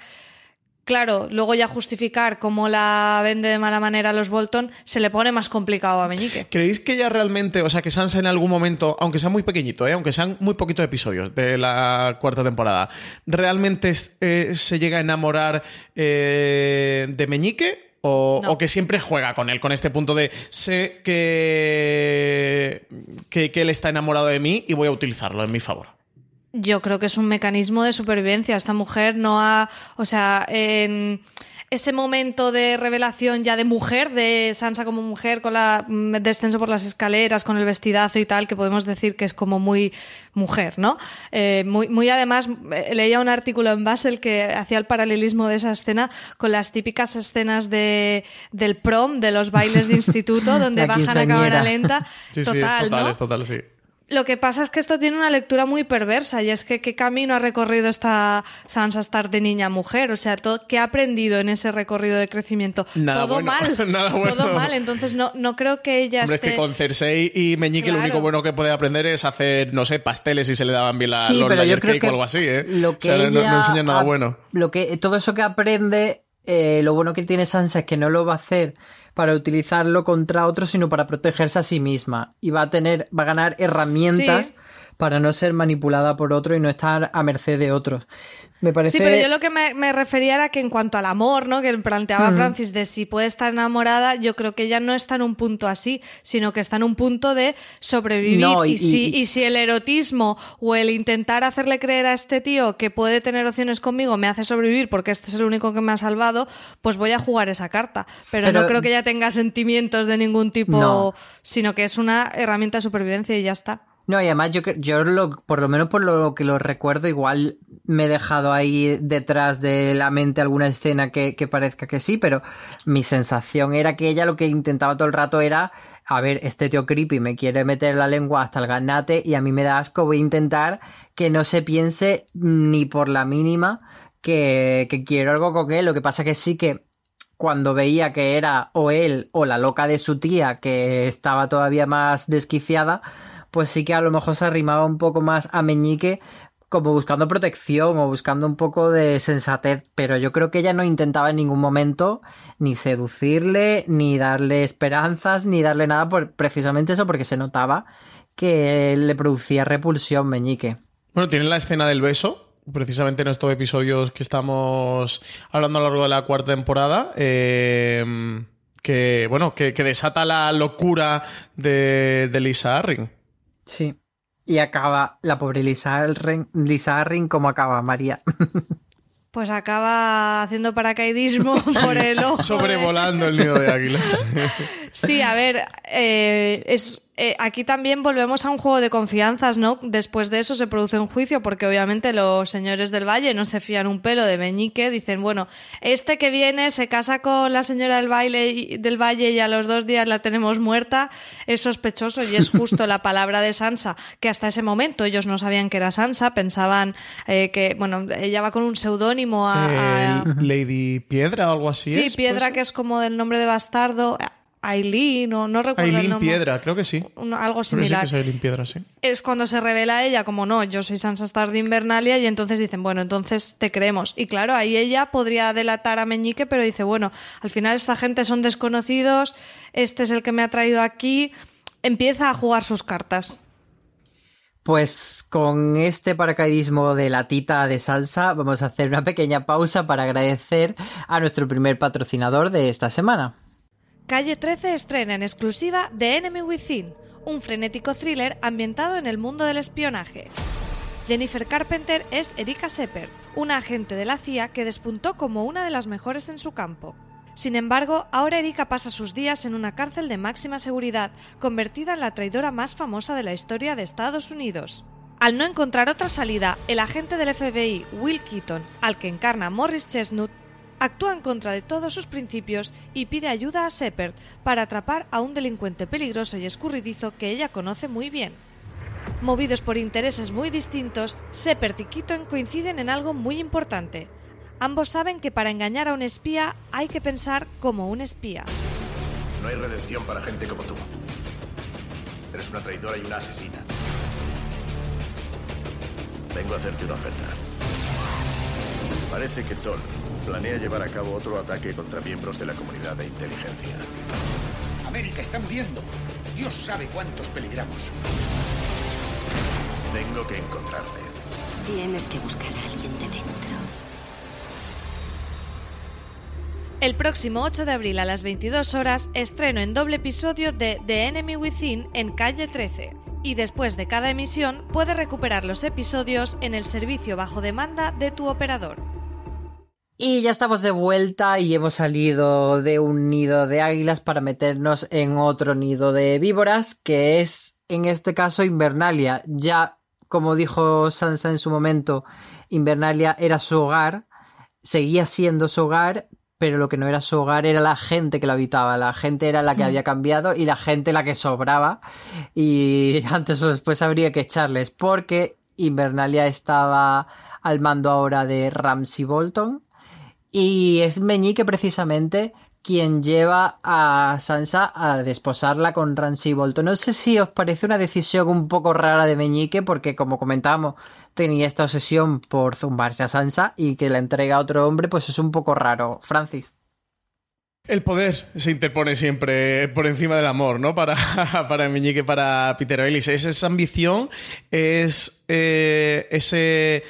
Claro, luego ya justificar cómo la vende de mala manera a los Bolton se le pone más complicado a Meñique. ¿Creéis que ella realmente, o sea, que Sansa en algún momento, aunque sea muy pequeñito, ¿eh? aunque sean muy poquitos episodios de la cuarta temporada, realmente eh, se llega a enamorar eh, de Meñique o, que siempre juega con él, con este punto de sé que, que, que él está enamorado de mí y voy a utilizarlo en mi favor. Yo creo que es un mecanismo de supervivencia. Esta mujer no ha, o sea, en ese momento de revelación ya de mujer, de Sansa como mujer, con la mm, descenso por las escaleras, con el vestidazo y tal, que podemos decir que es como muy mujer, ¿no? Eh, muy, muy además, eh, leía un artículo en Basel que hacía el paralelismo de esa escena con las típicas escenas de, del prom, de los bailes de instituto, donde bajan a cámara lenta. Sí, total, sí, es total, ¿no? es total, sí. Lo que pasa es que esto tiene una lectura muy perversa y es que qué camino ha recorrido esta Sansa Stark de niña a mujer, o sea, todo, qué ha aprendido en ese recorrido de crecimiento. Nada todo bueno, mal, nada bueno. todo mal. Entonces no, no creo que ella Hombre, esté... es que con Cersei y Meñique Claro. lo único bueno que puede aprender es hacer, no sé, pasteles y se le daban bien la Sí, los pero yo layer creo cake que o algo así, ¿eh? lo que o sea, no- no, ella enseñan nada ha- bueno. Lo que, todo eso que aprende, eh, lo bueno que tiene Sansa es que no lo va a hacer para utilizarlo contra otros, sino para protegerse a sí misma. Y va a tener, va a ganar herramientas Sí. para no ser manipulada por otro y no estar a merced de otros. Me parece. Sí, pero yo lo que me, me refería era que en cuanto al amor, ¿no? Que planteaba Ujú. Francis de si puede estar enamorada, yo creo que ella no está en un punto así, sino que está en un punto de sobrevivir. No, y- y, si, y- y si el erotismo o el intentar hacerle creer a este tío que puede tener opciones conmigo me hace sobrevivir porque este es el único que me ha salvado, pues voy a jugar esa carta. Pero, Pero- no creo que ella tenga sentimientos de ningún tipo, No. sino que es una herramienta de supervivencia y ya está. No, y además yo, yo lo, por lo menos por lo que lo recuerdo, igual me he dejado ahí detrás de la mente alguna escena que, que parezca que sí, pero mi sensación era que ella lo que intentaba todo el rato era, a ver, este tío creepy me quiere meter la lengua hasta el ganate y a mí me da asco, voy a intentar que no se piense ni por la mínima que, que quiero algo con él. Lo que pasa que sí que cuando veía que era o él o la loca de su tía que estaba todavía más desquiciada, pues sí que a lo mejor se arrimaba un poco más a Meñique como buscando protección o buscando un poco de sensatez, pero yo creo que ella no intentaba en ningún momento ni seducirle, ni darle esperanzas, ni darle nada por precisamente eso, porque se notaba que le producía repulsión Meñique. Bueno, tienen la escena del beso, precisamente en estos episodios que estamos hablando a lo largo de la cuarta temporada. eh, que, bueno, que, desata la locura de, de Lisa Arryn. Sí. Y acaba la pobre Lisa Lisa como acaba María. Pues acaba haciendo paracaidismo por el ojo. de- Sobrevolando el nido de águilas. Sí, a ver, eh, es, eh, aquí también volvemos a un juego de confianzas, ¿no? Después de eso se produce un juicio porque obviamente los señores del Valle no se fían un pelo de Meñique, dicen, bueno, este que viene se casa con la señora del, baile y- del Valle y a los dos días la tenemos muerta, es sospechoso y es justo la palabra de Sansa, que hasta ese momento ellos no sabían que era Sansa, pensaban eh, que, bueno, ella va con un seudónimo a... a- Eh, Lady Piedra o algo así. Sí, es, Piedra, ¿puede que es como del nombre de bastardo. Aileen, o no recuerdo el Aileen nombre. Piedra, creo que sí. Un- algo Creo que sí similar. que es Aileen Piedra, sí. es cuando se revela ella como no, yo soy Sansa Stark de Invernalia y entonces dicen, bueno, entonces te creemos. Y claro, ahí ella podría delatar a Meñique, pero dice, bueno, al final esta gente son desconocidos, este es el que me ha traído aquí, empieza a jugar sus cartas. Pues con este paracaidismo de la tita de salsa vamos a hacer una pequeña pausa para agradecer a nuestro primer patrocinador de esta semana. Calle 13 estrena en exclusiva The Enemy Within, un frenético thriller ambientado en el mundo del espionaje. Jennifer Carpenter es Erika Sepper, una agente de la CIA que despuntó como una de las mejores en su campo. Sin embargo, ahora Erika pasa sus días en una cárcel de máxima seguridad, convertida en la traidora más famosa de la historia de Estados Unidos. Al no encontrar otra salida, el agente del FBI, Will Keaton, al que encarna Morris Chestnut, actúa en contra de todos sus principios y pide ayuda a Shepard para atrapar a un delincuente peligroso y escurridizo que ella conoce muy bien. Movidos por intereses muy distintos, Shepard y Keaton coinciden en algo muy importante. Ambos saben que para engañar a un espía hay que pensar como un espía. No hay redención para gente como tú. Eres una traidora y una asesina. Vengo a hacerte una oferta. Parece que Thor planea llevar a cabo otro ataque contra miembros de la comunidad de inteligencia. América está muriendo. Dios sabe cuántos peligramos. Tengo que encontrarle. Tienes que buscar a alguien de dentro. El próximo 8 de abril a las 22 horas estreno en doble episodio de The Enemy Within en calle 13. Y después de cada emisión puedes recuperar los episodios en el servicio bajo demanda de tu operador. Y ya estamos de vuelta y hemos salido de un nido de águilas para meternos en otro nido de víboras, que es en este caso Invernalia. Ya, como dijo Sansa en su momento, Invernalia era su hogar, seguía siendo su hogar, pero lo que no era su hogar era la gente que lo habitaba. La gente era la que había cambiado y la gente la que sobraba. Y antes o después habría que echarles, porque Invernalia estaba al mando ahora de Ramsay Bolton. Y es Meñique precisamente quien lleva a Sansa a desposarla con Ramsay Bolton. No sé si os parece una decisión un poco rara de Meñique, porque como comentábamos, tenía esta obsesión por zumbarse a Sansa y que la entrega a otro hombre, pues es un poco raro. Francis. El poder se interpone siempre por encima del amor, ¿no? Para, para Meñique, para Peter Ellis. Es esa ambición, es eh, ese,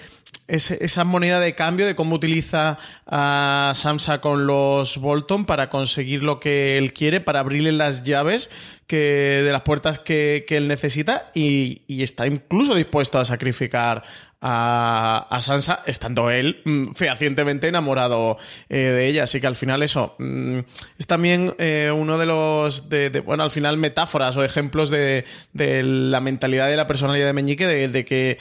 ese- esa moneda de cambio de cómo utiliza a Sansa con los Bolton para conseguir lo que él quiere, para abrirle las llaves que, de las puertas que, que él necesita y, está incluso dispuesto a sacrificar a, a Sansa, estando él mm, fehacientemente enamorado eh, de ella. Así que al final eso mm, es también eh, uno de los, de, de, bueno, al final metáforas o ejemplos de, de la mentalidad y la personalidad de Meñique, de, de que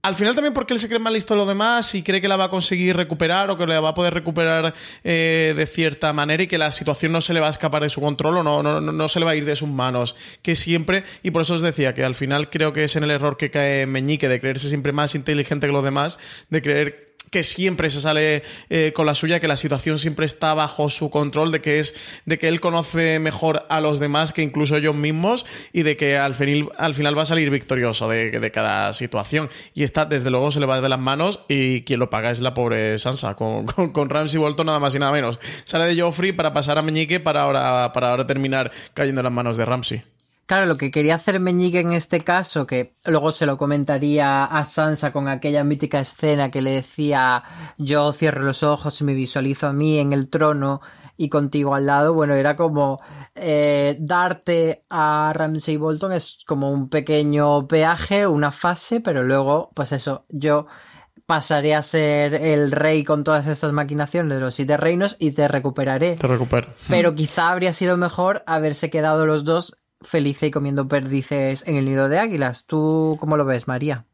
al final también porque él se cree más listo de lo demás y cree que la va a conseguir recuperar o que la va a poder recuperar eh, de cierta manera y que la situación no se le va a escapar de su control o no, no, no se le va a ir de sus manos. Que siempre, y por eso os decía que al final creo que es en el error que cae Meñique de creerse siempre más inteligente que los demás, de creer que siempre se sale eh, con la suya, que la situación siempre está bajo su control, de que es, de que él conoce mejor a los demás que incluso ellos mismos, y de que al final, al final va a salir victorioso de, cada situación. Y esta, desde luego, se le va de las manos, y quien lo paga es la pobre Sansa, con, con, con Ramsay Bolton nada más y nada menos. Sale de Joffrey para pasar a Meñique para ahora, para ahora terminar cayendo en las manos de Ramsay. Claro, lo que quería hacer Meñique en este caso, que luego se lo comentaría a Sansa con aquella mítica escena que le decía yo cierro los ojos y me visualizo a mí en el trono y contigo al lado, bueno, era como eh, darte a Ramsay Bolton es como un pequeño peaje, una fase, pero luego, pues eso, yo pasaré a ser el rey con todas estas maquinaciones de los siete reinos y te recuperaré. Te recupero. Pero quizá habría sido mejor haberse quedado los dos felices y comiendo perdices en el nido de águilas. ¿Tú cómo lo ves, María?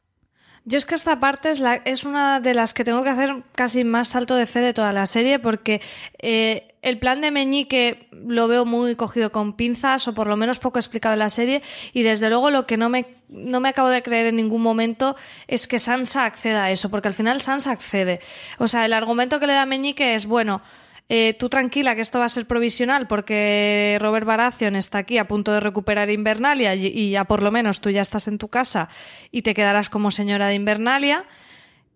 Yo es que esta parte es una de las que tengo que hacer casi más salto de fe de toda la serie porque eh, el plan de Meñique lo veo muy cogido con pinzas o por lo menos poco explicado en la serie y desde luego lo que no me, no me acabo de creer en ningún momento es que Sansa acceda a eso porque al final Sansa accede. O sea, el argumento que le da Meñique es, bueno, eh, tú tranquila que esto va a ser provisional porque Robert Baratheon está aquí a punto de recuperar Invernalia y, y ya por lo menos tú ya estás en tu casa y te quedarás como señora de Invernalia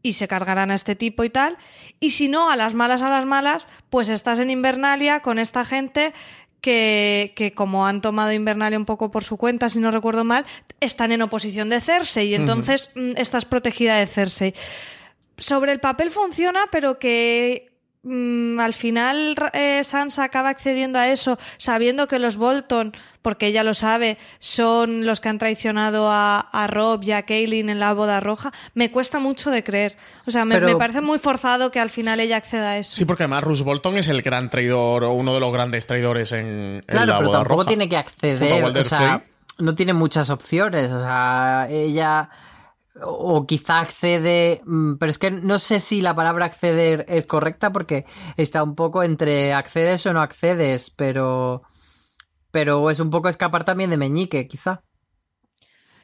y se cargarán a este tipo y tal. Y si no, a las malas, a las malas, pues estás en Invernalia con esta gente que, que como han tomado Invernalia un poco por su cuenta, si no recuerdo mal, están en oposición de Cersei y entonces mm, estás protegida de Cersei. Sobre el papel funciona, pero que mm, al final eh, Sansa acaba accediendo a eso sabiendo que los Bolton, porque ella lo sabe, son los que han traicionado a, a Rob y a Kaelin en la boda roja, me cuesta mucho de creer. O sea, me, Pero- me parece muy forzado que al final ella acceda a eso. Sí, porque además Roose Bolton es el gran traidor o uno de los grandes traidores en, en Claro, la pero boda tampoco roja. tiene que acceder, o sea, Frey. no tiene muchas opciones, o sea, ella o quizá accede, mm, pero es que no sé si la palabra acceder es correcta porque está un poco entre accedes o no accedes, pero pero es un poco escapar también de Meñique, quizá.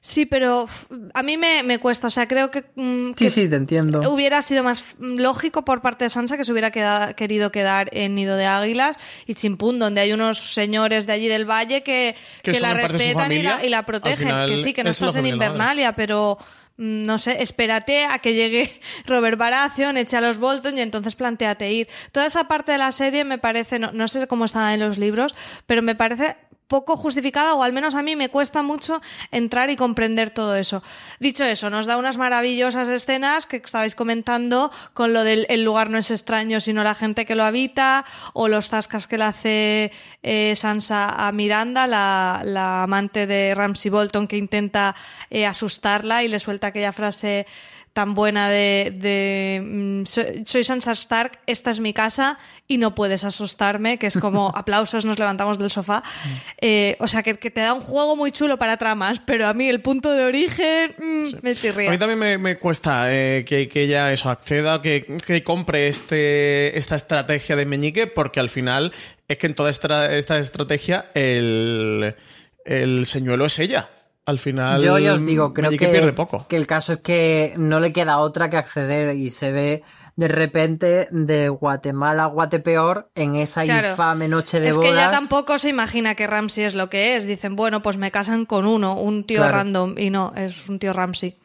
Sí, pero a mí me, me cuesta. O sea, creo que, mm, Sí, sí, te entiendo. hubiera sido más lógico por parte de Sansa que se hubiera querido quedar en Nido de Águilas y Chimpún, donde hay unos señores de allí del valle que, Que que la respetan y la, y protegen. final, que sí, que no estás en madre. Invernalia, pero no sé, espérate a que llegue Robert Baratheon, eche a los Bolton y entonces planteate ir. Toda esa parte de la serie me parece, no, no sé cómo está en los libros, pero me parece poco justificada o al menos a mí me cuesta mucho entrar y comprender todo eso. Dicho eso, nos da unas maravillosas escenas que estabais comentando con lo del el lugar no es extraño sino la gente que lo habita o los zascas que le hace eh, Sansa a Miranda, la, la amante de Ramsay Bolton que intenta eh, asustarla y le suelta aquella frase tan buena de, de mm, soy, soy Sansa Stark, esta es mi casa y no puedes asustarme, que es como aplausos, nos levantamos del sofá. Eh, o sea, que, que te da un juego muy chulo para tramas, pero a mí el punto de origen mm, me chirría. A mí también me, me cuesta eh, que, que ella eso acceda, que, que compre este, esta estrategia de Meñique, porque al final es que en toda esta, esta estrategia el, el señuelo es ella. Al final Yo ya os digo, creo que, pierde poco. que el caso es que no le queda otra que acceder y se ve de repente de Guatemala a Guatepeor en esa Claro. infame noche de es bodas. que ella tampoco se imagina que Ramsey es lo que es. Dicen, bueno, pues me casan con uno, un tío Claro. random, y no, es un tío Ramsey.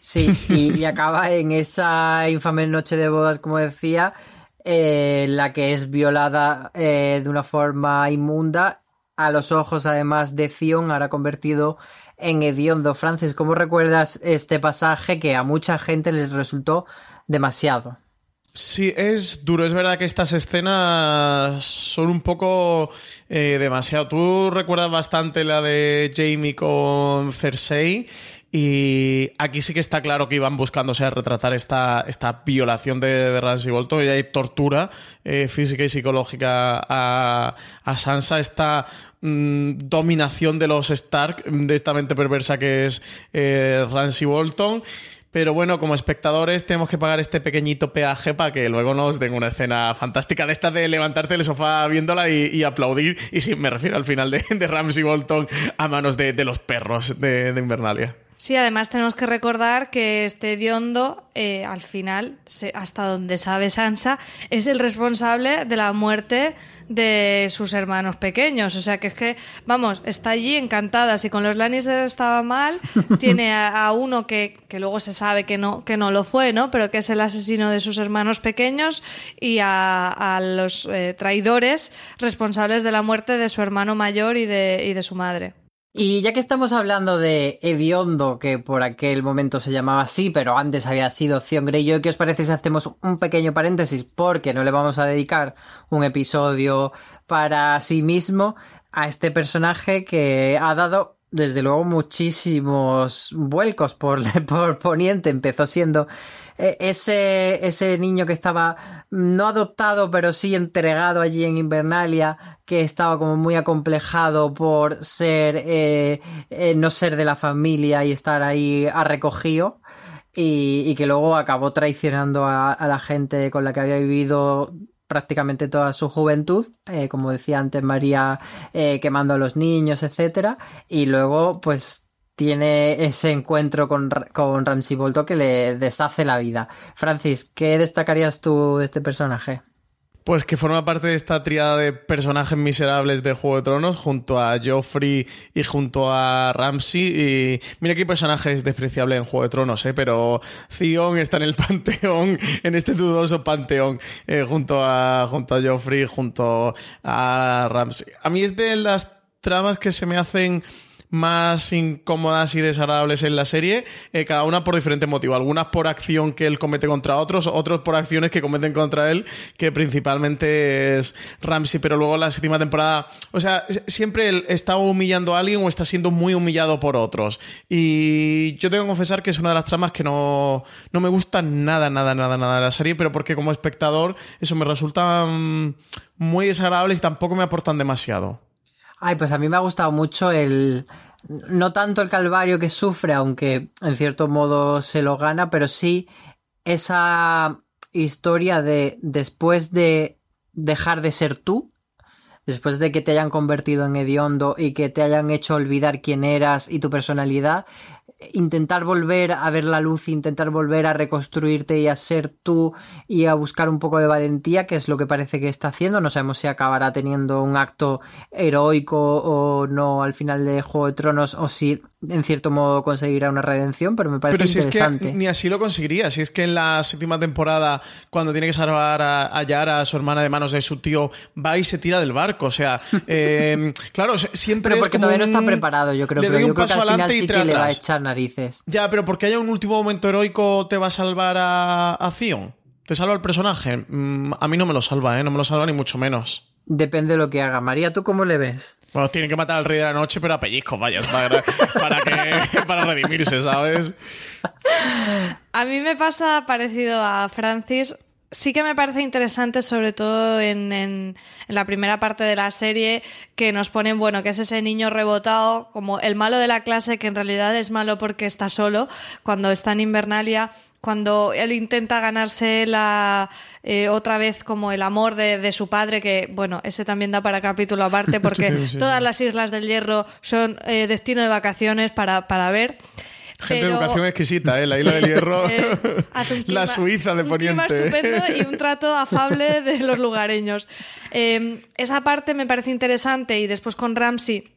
Sí, y, y acaba en esa infame noche de bodas, como decía, eh, la que es violada eh, de una forma inmunda, a los ojos además de Zion, ahora convertido en hediondo. Francis, ¿cómo recuerdas este pasaje que a mucha gente les resultó demasiado? Sí, es duro. Es verdad que estas escenas son un poco eh, demasiado. Tú recuerdas bastante la de Jamie con Cersei. Y aquí sí que está claro que iban buscándose retratar esta, esta violación de, de Ramsay Bolton y hay tortura eh, física y psicológica a, a Sansa, esta mm, dominación de los Stark, de esta mente perversa que es eh, Ramsay Bolton. Pero bueno, como espectadores tenemos que pagar este pequeñito peaje para que luego nos den una escena fantástica de esta de levantarte del sofá viéndola y, aplaudir. Y sí, me refiero al final de, de Ramsay Bolton a manos de, de los perros de, de Invernalia. Sí, además tenemos que recordar que este hediondo, eh, al final, se- hasta donde sabe Sansa, es el responsable de la muerte de sus hermanos pequeños. O sea que es que, vamos, está allí encantada. Si con los Lannister estaba mal, tiene a, a uno que, que luego se sabe que no, que no lo fue, ¿no? Pero que es el asesino de sus hermanos pequeños y a, a los eh, traidores responsables de la muerte de su hermano mayor y de, y de su madre. Y ya que estamos hablando de Hediondo, que por aquel momento se llamaba así, pero antes había sido Theon Greyjoy, ¿qué os parece si hacemos un pequeño paréntesis? Porque no le vamos a dedicar un episodio para sí mismo a este personaje que ha dado, desde luego, muchísimos vuelcos por, por Poniente. Empezó siendo ese, ese niño que estaba no adoptado, pero sí entregado allí en Invernalia, que estaba como muy acomplejado por ser, eh, eh, no ser de la familia y estar ahí arrecogido. Y, y que luego acabó traicionando a, a la gente con la que había vivido prácticamente toda su juventud, eh, como decía antes María, eh, quemando a los niños, etcétera, y luego pues tiene ese encuentro con, con Ramsay Bolton que le deshace la vida. Francis, ¿qué destacarías tú de este personaje? Pues que forma parte de esta triada de personajes miserables de Juego de Tronos, junto a Joffrey y junto a Ramsey. Y mira que hay personajes despreciables en Juego de Tronos, ¿eh? pero Theon está en el panteón, en este dudoso panteón, eh, junto, a, junto a Joffrey, junto a Ramsey. A mí es de las tramas que se me hacen más incómodas y desagradables en la serie, eh, cada una por diferente motivo. Algunas por acción que él comete contra otros, otros por acciones que cometen contra él, que principalmente es Ramsey, pero luego la séptima temporada, o sea, siempre él está humillando a alguien o está siendo muy humillado por otros. Y yo tengo que confesar que es una de las tramas que no, no me gusta nada, nada, nada, nada de la serie, pero porque como espectador eso me resulta mm, muy desagradable y tampoco me aportan demasiado. Ay, pues a mí me ha gustado mucho el. No tanto el calvario que sufre, aunque en cierto modo se lo gana, pero sí esa historia de después de dejar de ser tú, después de que te hayan convertido en hediondo y que te hayan hecho olvidar quién eras y tu personalidad, intentar volver a ver la luz, intentar volver a reconstruirte y a ser tú y a buscar un poco de valentía, que es lo que parece que está haciendo. No sabemos si acabará teniendo un acto heroico o no al final de Juego de Tronos o si en cierto modo conseguirá una redención, pero me parece pero si interesante. Es que ni así lo conseguiría. Si es que en la séptima temporada, cuando tiene que salvar a, Yara, a su hermana de manos de su tío, va y se tira del barco. O sea, eh, claro, siempre. Pero porque todavía no está preparado, yo creo. que al final sí que le va a echar narices. Ya, pero porque haya un último momento heroico, te va a salvar a, a Zion. ¿Te salva el personaje? Mm, a mí no me lo salva, ¿eh? No me lo salva ni mucho menos. Depende de lo que haga. María, ¿tú cómo le ves? Bueno, tienen que matar al rey de la noche, pero a pellizcos, vaya, para, para, redimirse, ¿sabes? A mí me pasa parecido a Francis. Sí que me parece interesante, sobre todo en, en, la primera parte de la serie, que nos ponen, bueno, que es ese niño rebotado, como el malo de la clase, que en realidad es malo porque está solo, cuando está en Invernalia, cuando él intenta ganarse la eh, otra vez como el amor de, su padre, que bueno, ese también da para capítulo aparte, porque todas las islas del hierro son eh, destino de vacaciones para, para ver. Gente de educación exquisita, ¿eh? La isla del hierro. Eh, la Suiza de Poniente. Un clima estupendo y un trato afable de los lugareños. esa parte me parece interesante y después con Ramsey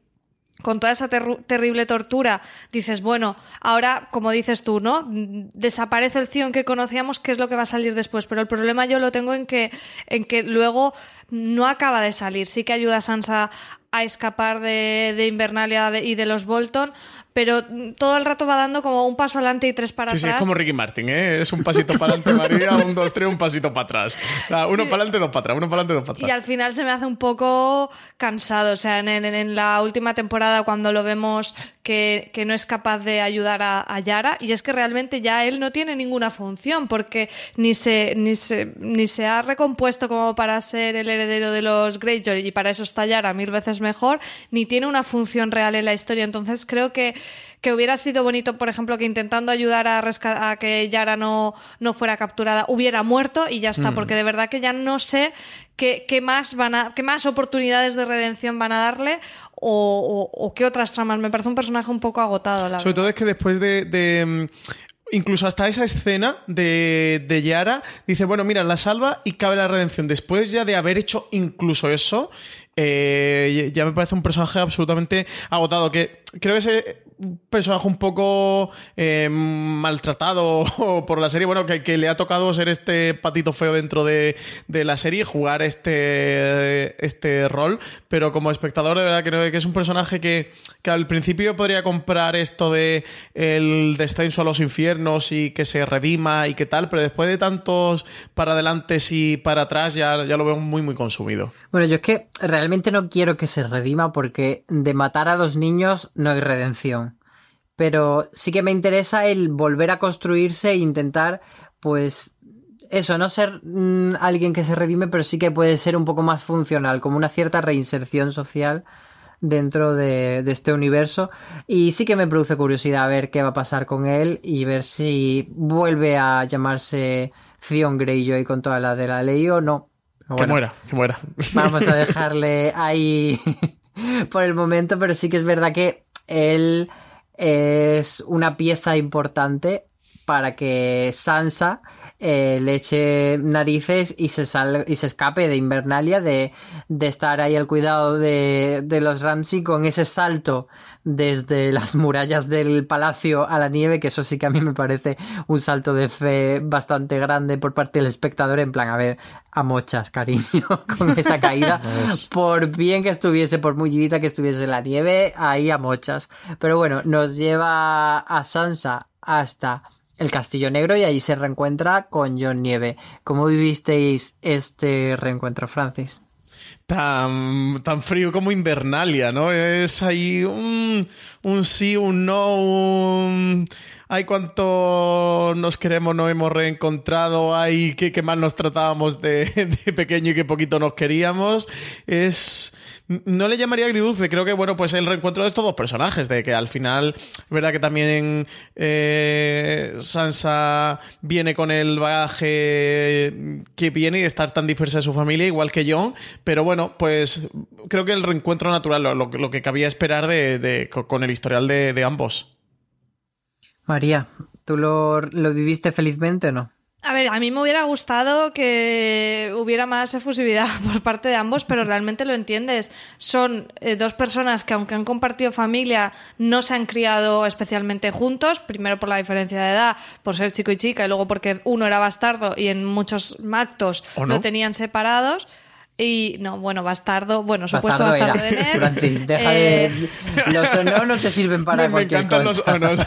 con toda esa terrible tortura, dices, bueno, ahora, como dices tú, ¿no? Desaparece el Zion que conocíamos, ¿qué es lo que va a salir después? Pero el problema yo lo tengo en que, en que luego no acaba de salir. Sí que ayuda a Sansa a escapar de, de Invernalia y de los Bolton, pero todo el rato va dando como un paso adelante y tres para atrás. Sí, es como Ricky Martin, ¿eh? Es un pasito para adelante María, un, dos, tres, un pasito para atrás. uno para adelante, dos para atrás, uno para adelante, dos para atrás. Y al final se me hace un poco cansado. O sea, en, en, la última temporada cuando lo vemos que, que no es capaz de ayudar a, a, Yara, y es que realmente ya él no tiene ninguna función, porque ni se, ni se, ni se ha recompuesto como para ser el heredero de los Greyjoy, y para eso está Yara mil veces mejor, ni tiene una función real en la historia. Entonces creo que que hubiera sido bonito, por ejemplo, que intentando ayudar a, a que Yara no, no fuera capturada, hubiera muerto y ya está, mm. porque de verdad que ya no sé qué, qué, más van a, qué más oportunidades de redención van a darle o, qué otras tramas. Me parece un personaje un poco agotado. Sobre todo es que después de, mm, incluso hasta esa escena de, de, Yara, dice, bueno, mira, la salva y cabe la redención. Después ya de haber hecho incluso eso, eh, ya me parece un personaje absolutamente agotado, que creo que ese personaje un poco eh, maltratado por la serie, bueno, que, que, le ha tocado ser este patito feo dentro de, la serie, jugar este, este rol, pero como espectador de verdad creo que es un personaje que, que al principio podría comprar esto de el descenso a los infiernos y que se redima y qué tal, pero después de tantos para adelante y para atrás ya, ya lo veo muy muy consumido. Bueno, yo es que realmente no quiero que se redima porque de matar a dos niños no hay redención. Pero sí que me interesa el volver a construirse e intentar, pues, eso, no ser mm, alguien que se redime, pero sí que puede ser un poco más funcional, como una cierta reinserción social dentro de, este universo. Y sí que me produce curiosidad ver qué va a pasar con él y ver si vuelve a llamarse Theon Greyjoy con toda la de la ley o no. Que muera, que muera. Vamos a dejarle ahí por el momento, pero sí que es verdad que él es una pieza importante para que Sansa eh, le eche narices y se, sal, y se escape de Invernalia, de, de estar ahí al cuidado de, de los Ramsey con ese salto desde las murallas del palacio a la nieve, que eso sí que a mí me parece un salto de fe bastante grande por parte del espectador, en plan, a ver, a mochas, cariño, con esa caída, por bien que estuviese, por muy que estuviese la nieve, ahí a mochas. Pero bueno, nos lleva a Sansa hasta el Castillo Negro y allí se reencuentra con John Nieve. ¿Cómo vivisteis este reencuentro, Francis? Tan, tan frío como Invernalia, ¿no? Es ahí un, un sí, un no, un... Ay, cuánto nos queremos, nos hemos reencontrado, ay, qué mal nos tratábamos de, de pequeño y qué poquito nos queríamos. Es no le llamaría agridulce, creo que, bueno, pues el reencuentro de estos dos personajes, de que al final, verdad que también eh, Sansa viene con el bagaje que viene y de estar tan dispersa de su familia, igual que John, pero bueno, pues creo que el reencuentro natural, lo, que cabía esperar de, con el historial de, ambos. María, ¿tú lo, lo viviste felizmente o no? A ver, a mí me hubiera gustado que hubiera más efusividad por parte de ambos, pero realmente lo entiendes. Son eh, dos personas que, aunque han compartido familia, no se han criado especialmente juntos. Primero por la diferencia de edad, por ser chico y chica, y luego porque uno era bastardo y en muchos actos lo tenían separados. Y no, bueno, bastardo, bueno, supuesto bastardo, de Ned. Francis, deja de. Eh, los onos no te sirven para me, cualquier me encantan los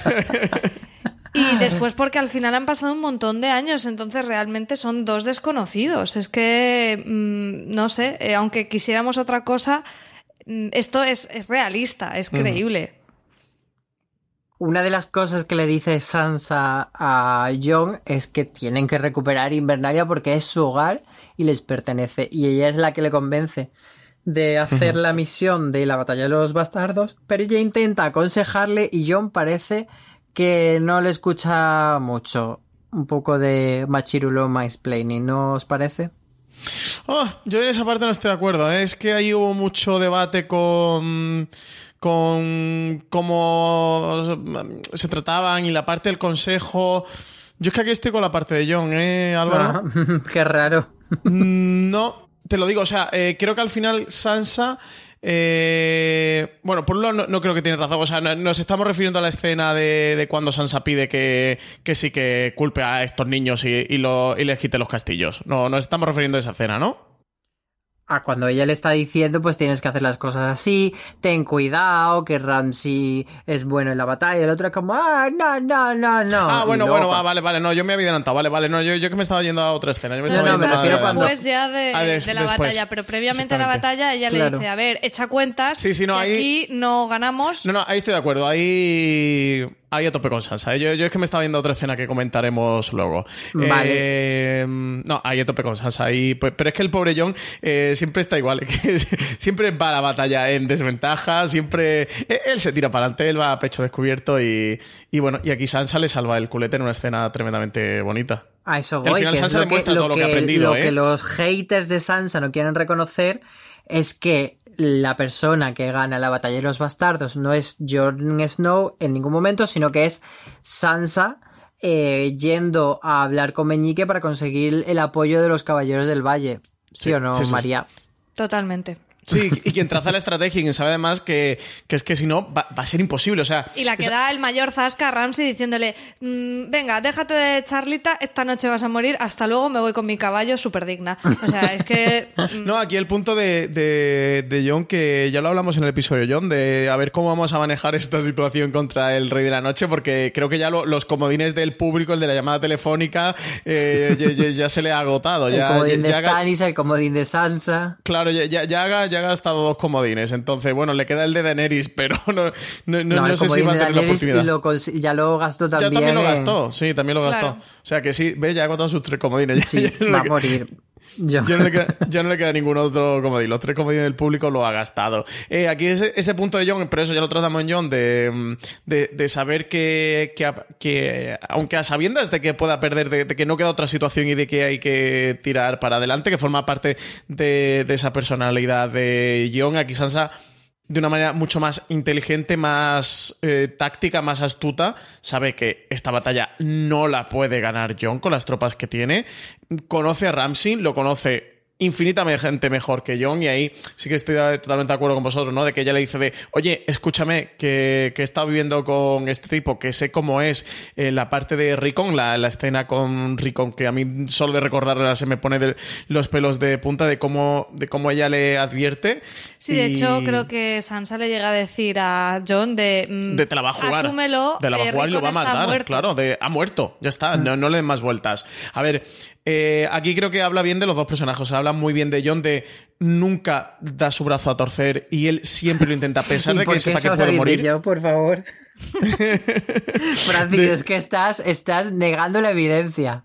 Y después porque al final han pasado un montón de años, entonces realmente son dos desconocidos. Es que, mm, no sé, eh, aunque quisiéramos otra cosa, mm, esto es, realista, es creíble. Una de las cosas que le dice Sansa a Jon es que tienen que recuperar Invernalia porque es su hogar y les pertenece. Y ella es la que le convence de hacer la misión de la batalla de los bastardos, pero ella intenta aconsejarle y Jon parece que no le escucha mucho. Un poco de machirulo explaining, ¿no os parece? Oh, yo en esa parte no estoy de acuerdo. ¿eh? Es que ahí hubo mucho debate con con cómo se trataban y la parte del consejo. Yo es que aquí estoy con la parte de John, ¿eh, Álvaro? Ah, qué raro. Mm, no, te lo digo, o sea, eh, creo que al final Sansa eh, bueno, por un lado no, creo que tiene razón. O sea, nos estamos refiriendo a la escena de, cuando Sansa pide que, sí que culpe a estos niños y, y les quite los castillos. No, nos estamos refiriendo a esa escena, ¿no? Cuando ella le está diciendo, pues tienes que hacer las cosas así, ten cuidado, que Ramsey es bueno en la batalla, y el otro es como, ah, no, no, no, no. Ah, bueno, bueno, vale, vale, no, yo me había adelantado, vale, vale, no, yo, yo que me estaba yendo a otra escena. Yo me estaba no, después ya de, ah, de la batalla, pero previamente a la batalla ella le dice, a ver, echa cuentas, sí, sí, no, ahí... aquí no ganamos. No, no, ahí estoy de acuerdo, ahí Ahí a tope con Sansa. ¿eh? Yo, yo, es que me estaba viendo otra escena que comentaremos luego. Vale. Eh, no, ahí a tope con Sansa. Pues, pero es que el pobre John eh, siempre está igual. Que siempre va a la batalla en desventaja. Siempre. Él se tira para adelante, él va a pecho descubierto. Y, y, bueno, y aquí Sansa le salva el culete en una escena tremendamente bonita. A eso voy. al final Sansa demuestra todo lo que ha aprendido. Lo que los haters de Sansa no quieren reconocer es que la persona que gana la batalla de los bastardos no es Jon Snow en ningún momento, sino que es Sansa eh, yendo a hablar con Meñique para conseguir el apoyo de los caballeros del valle. ¿Sí, o no, María? Totalmente. Sí, y quien traza la estrategia y quien sabe además que, es que si no va, a ser imposible. O sea, y la que da el mayor zasca a Ramsey diciéndole: mm, Venga, déjate de charlita, esta noche vas a morir, hasta luego me voy con mi caballo, súper digna. O sea, es que. Mm. no, aquí el punto de, de, John, que ya lo hablamos en el episodio John, de a ver cómo vamos a manejar esta situación contra el Rey de la Noche, porque creo que ya los comodines del público, el de la llamada telefónica, eh, ya, se le ha agotado. El comodín de Stannis, el comodín de Sansa. Claro, ya, ya, ya haga ya ha gastado dos comodines. Entonces, bueno, le queda el de Daenerys, pero no, no, sé si va a tener la oportunidad. ya lo gastó también. Ya también lo gastó, sí, también lo gastó. O sea que sí, ve, ya ha agotado sus tres comodines. Sí, va a morir. Ya no, le queda, ningún otro comodín. Los tres comodines del público lo ha gastado. Eh, aquí ese, punto de John, pero eso ya lo tratamos en John, de, de, saber que, que, aunque a sabiendas de que pueda perder, de, que no queda otra situación y de que hay que tirar para adelante, que forma parte de, esa personalidad de John, aquí Sansa de una manera mucho más inteligente, más eh, táctica, más astuta. Sabe que esta batalla no la puede ganar John con las tropas que tiene. Conoce a Ramsey, lo conoce infinitamente mejor que John y ahí sí que estoy totalmente de acuerdo con vosotros, ¿no? De que ella le dice de, oye, escúchame, que, que he estado viviendo con este tipo, que sé cómo es eh, la parte de Ricon, la, la, escena con Ricon, que a mí solo de recordarla se me pone de los pelos de punta de cómo, de cómo ella le advierte. Sí, de hecho creo que Sansa le llega a decir a John de... Mm, de te la va a jugar. Asúmelo, de la va a jugar y lo va a matar, claro, de ha muerto, ya está, no, no le den más vueltas. A ver, eh, aquí creo que habla bien de los dos personajes. Habla muy bien de John, de nunca da su brazo a torcer y él siempre lo intenta, a pesar de que sepa que puede morir. Yo, por favor. Francis, es que estás, estás negando la evidencia.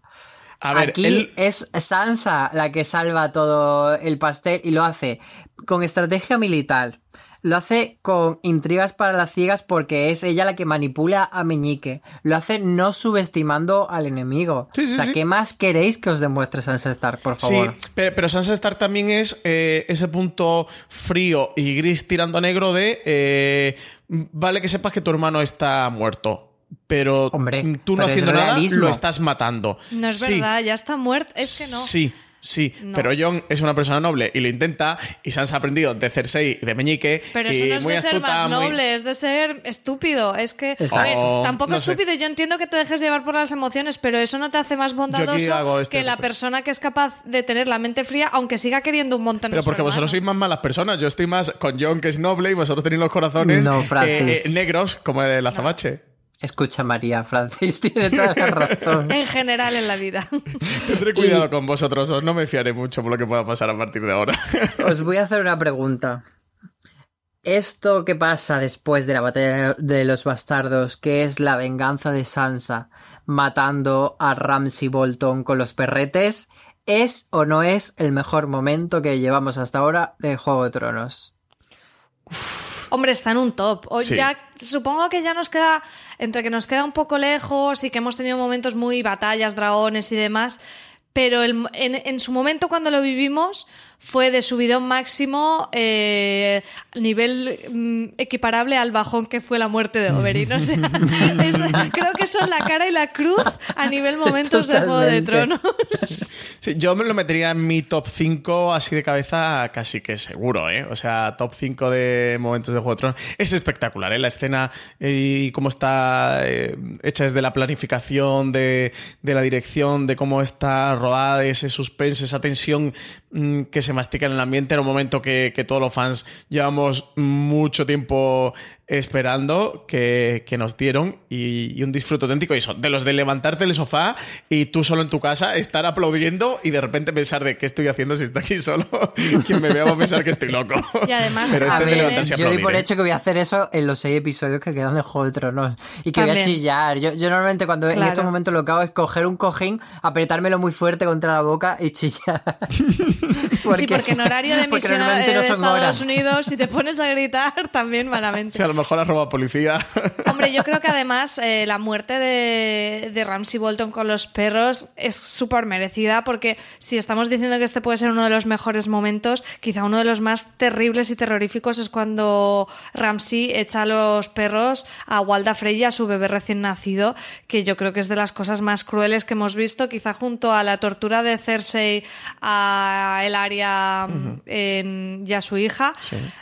A ver, Aquí es Sansa la que salva todo el pastel y lo hace con estrategia militar lo hace con intrigas para las ciegas porque es ella la que manipula a Meñique. Lo hace no subestimando al enemigo. o sea, ¿qué más queréis que os demuestre Sansa Stark, por favor? Sí, pero Sansa Stark también es eh, ese punto frío y gris tirando a negro de eh, vale que sepas que tu hermano está muerto. Pero Hombre, tú no haciendo nada lo estás matando. No es verdad, ya está muerto. Es que no. Sí. Sí, pero Jon es una persona noble y lo intenta. Y Sansa ha aprendido de Cersei, de Meñique. Pero eso no es de ser más noble, es de ser estúpido. Es que, a ver, tampoco estúpido. Yo entiendo que te dejes llevar por las emociones, pero eso no te hace más bondadoso este que la persona que es capaz de tener la mente fría, aunque siga queriendo un montón Pero porque vosotros sois más malas personas. Yo estoy más con Jon, que es noble, y vosotros tenéis los corazones eh, eh, negros, como el azabache. Escucha, María, Francis tiene toda la razón. en general en la vida. Tendré cuidado con vosotros dos, no me fiaré mucho por lo que pueda pasar a partir de ahora. Os voy a hacer una pregunta. Esto que pasa después de la batalla de los bastardos, que es la venganza de Sansa matando a Ramsay Bolton con los perretes, ¿es o no es el mejor momento que llevamos hasta ahora de Juego de Tronos? Hombre, está en un top. O ya, supongo que ya nos queda, entre que nos queda un poco lejos y que hemos tenido momentos muy batallas, dragones y demás, pero en, su momento cuando lo vivimos fue de subidón máximo eh, nivel mm, equiparable al bajón que fue la muerte de Oberyn. O sea, creo que son la cara y la cruz a nivel momentos de Juego de Tronos. Sí, yo me lo metería en mi top 5 así de cabeza casi que seguro, ¿eh? O sea, top 5 de momentos de Juego de Tronos. Es espectacular, ¿eh? La escena eh, y cómo está eh, hecha desde la planificación, de, de la dirección, de cómo está rodada, ese suspense, esa tensión mm, que se mastica en el ambiente. Era un momento que, que todos los fans llevamos mucho tiempo esperando que, nos dieron y, un disfrute auténtico. Y eso, de los de levantarte del sofá y tú solo en tu casa estar aplaudiendo y de repente pensar de qué estoy haciendo si está aquí solo quien me vea va a pensar que estoy loco. Y además pero este yo doy por hecho que voy a hacer eso en los seis episodios que quedan de Juego de Tronos y que voy a chillar. Yo, normalmente cuando en estos momentos lo que hago es coger un cojín apretármelo muy fuerte contra la boca y chillar. Sí porque en horario de emisión de Estados Unidos si te pones a gritar también malamente mejor arroba policía. Hombre, yo creo que además eh, la muerte de, de, Ramsey Bolton con los perros es súper merecida porque si estamos diciendo que este puede ser uno de los mejores momentos, quizá uno de los más terribles y terroríficos es cuando Ramsey echa a los perros a Walda Frey a su bebé recién nacido, que yo creo que es de las cosas más crueles que hemos visto, quizá junto a la tortura de Cersei a el área y a su hija,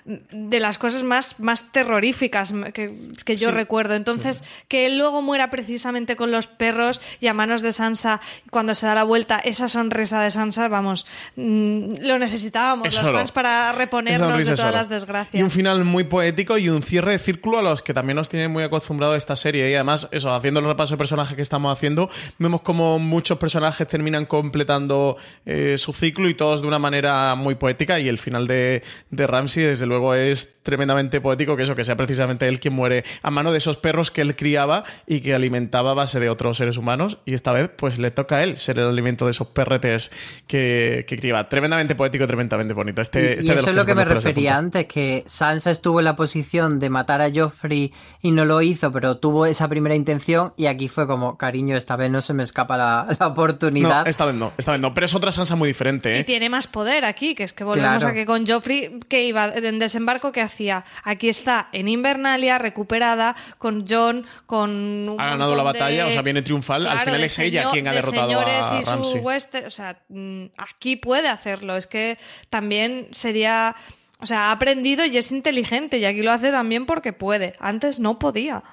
de las cosas más, más terroríficas que, yo recuerdo. Entonces, que él luego muera precisamente con los perros y a manos de Sansa, cuando se da la vuelta, esa sonrisa de Sansa, vamos, mm, lo necesitábamos los fans para reponernos de todas las desgracias. Y un final muy poético y un cierre de círculo a los que también nos tienen muy acostumbrados esta serie. Y además, eso, haciendo el repaso de personajes que estamos haciendo, vemos como muchos personajes terminan completando eh, su ciclo y todos de una manera muy poética. Y el final de, de Ramsey, desde luego, es tremendamente poético, que eso, que sea precisamente precisamente él quien muere a mano de esos perros que él criaba y que alimentaba a base de otros seres humanos. Y esta vez, pues le toca a él ser el alimento de esos perretes que, que criaba. Tremendamente poético, tremendamente bonito. Este, Y, este y de los eso es lo que me refería antes, que Sansa estuvo en la posición de matar a Joffrey y no lo hizo, pero tuvo esa primera intención y aquí fue como, cariño, esta vez no se me escapa la, la No, oportunidad. esta vez no, esta vez no. Pero es otra Sansa muy diferente, Y ¿eh? tiene más poder aquí, que es que volvemos Claro. a que con Joffrey, que iba en desembarco, que hacía? Aquí está en Invernalia, recuperada, con John, con. un Ha ganado la de- batalla, o sea, viene triunfal. Al final es ella quien ha de derrotado señores a y su o sea, mm, aquí puede hacerlo. Es que también sería. O sea, ha aprendido y es inteligente, y aquí lo hace también porque puede. Antes no podía.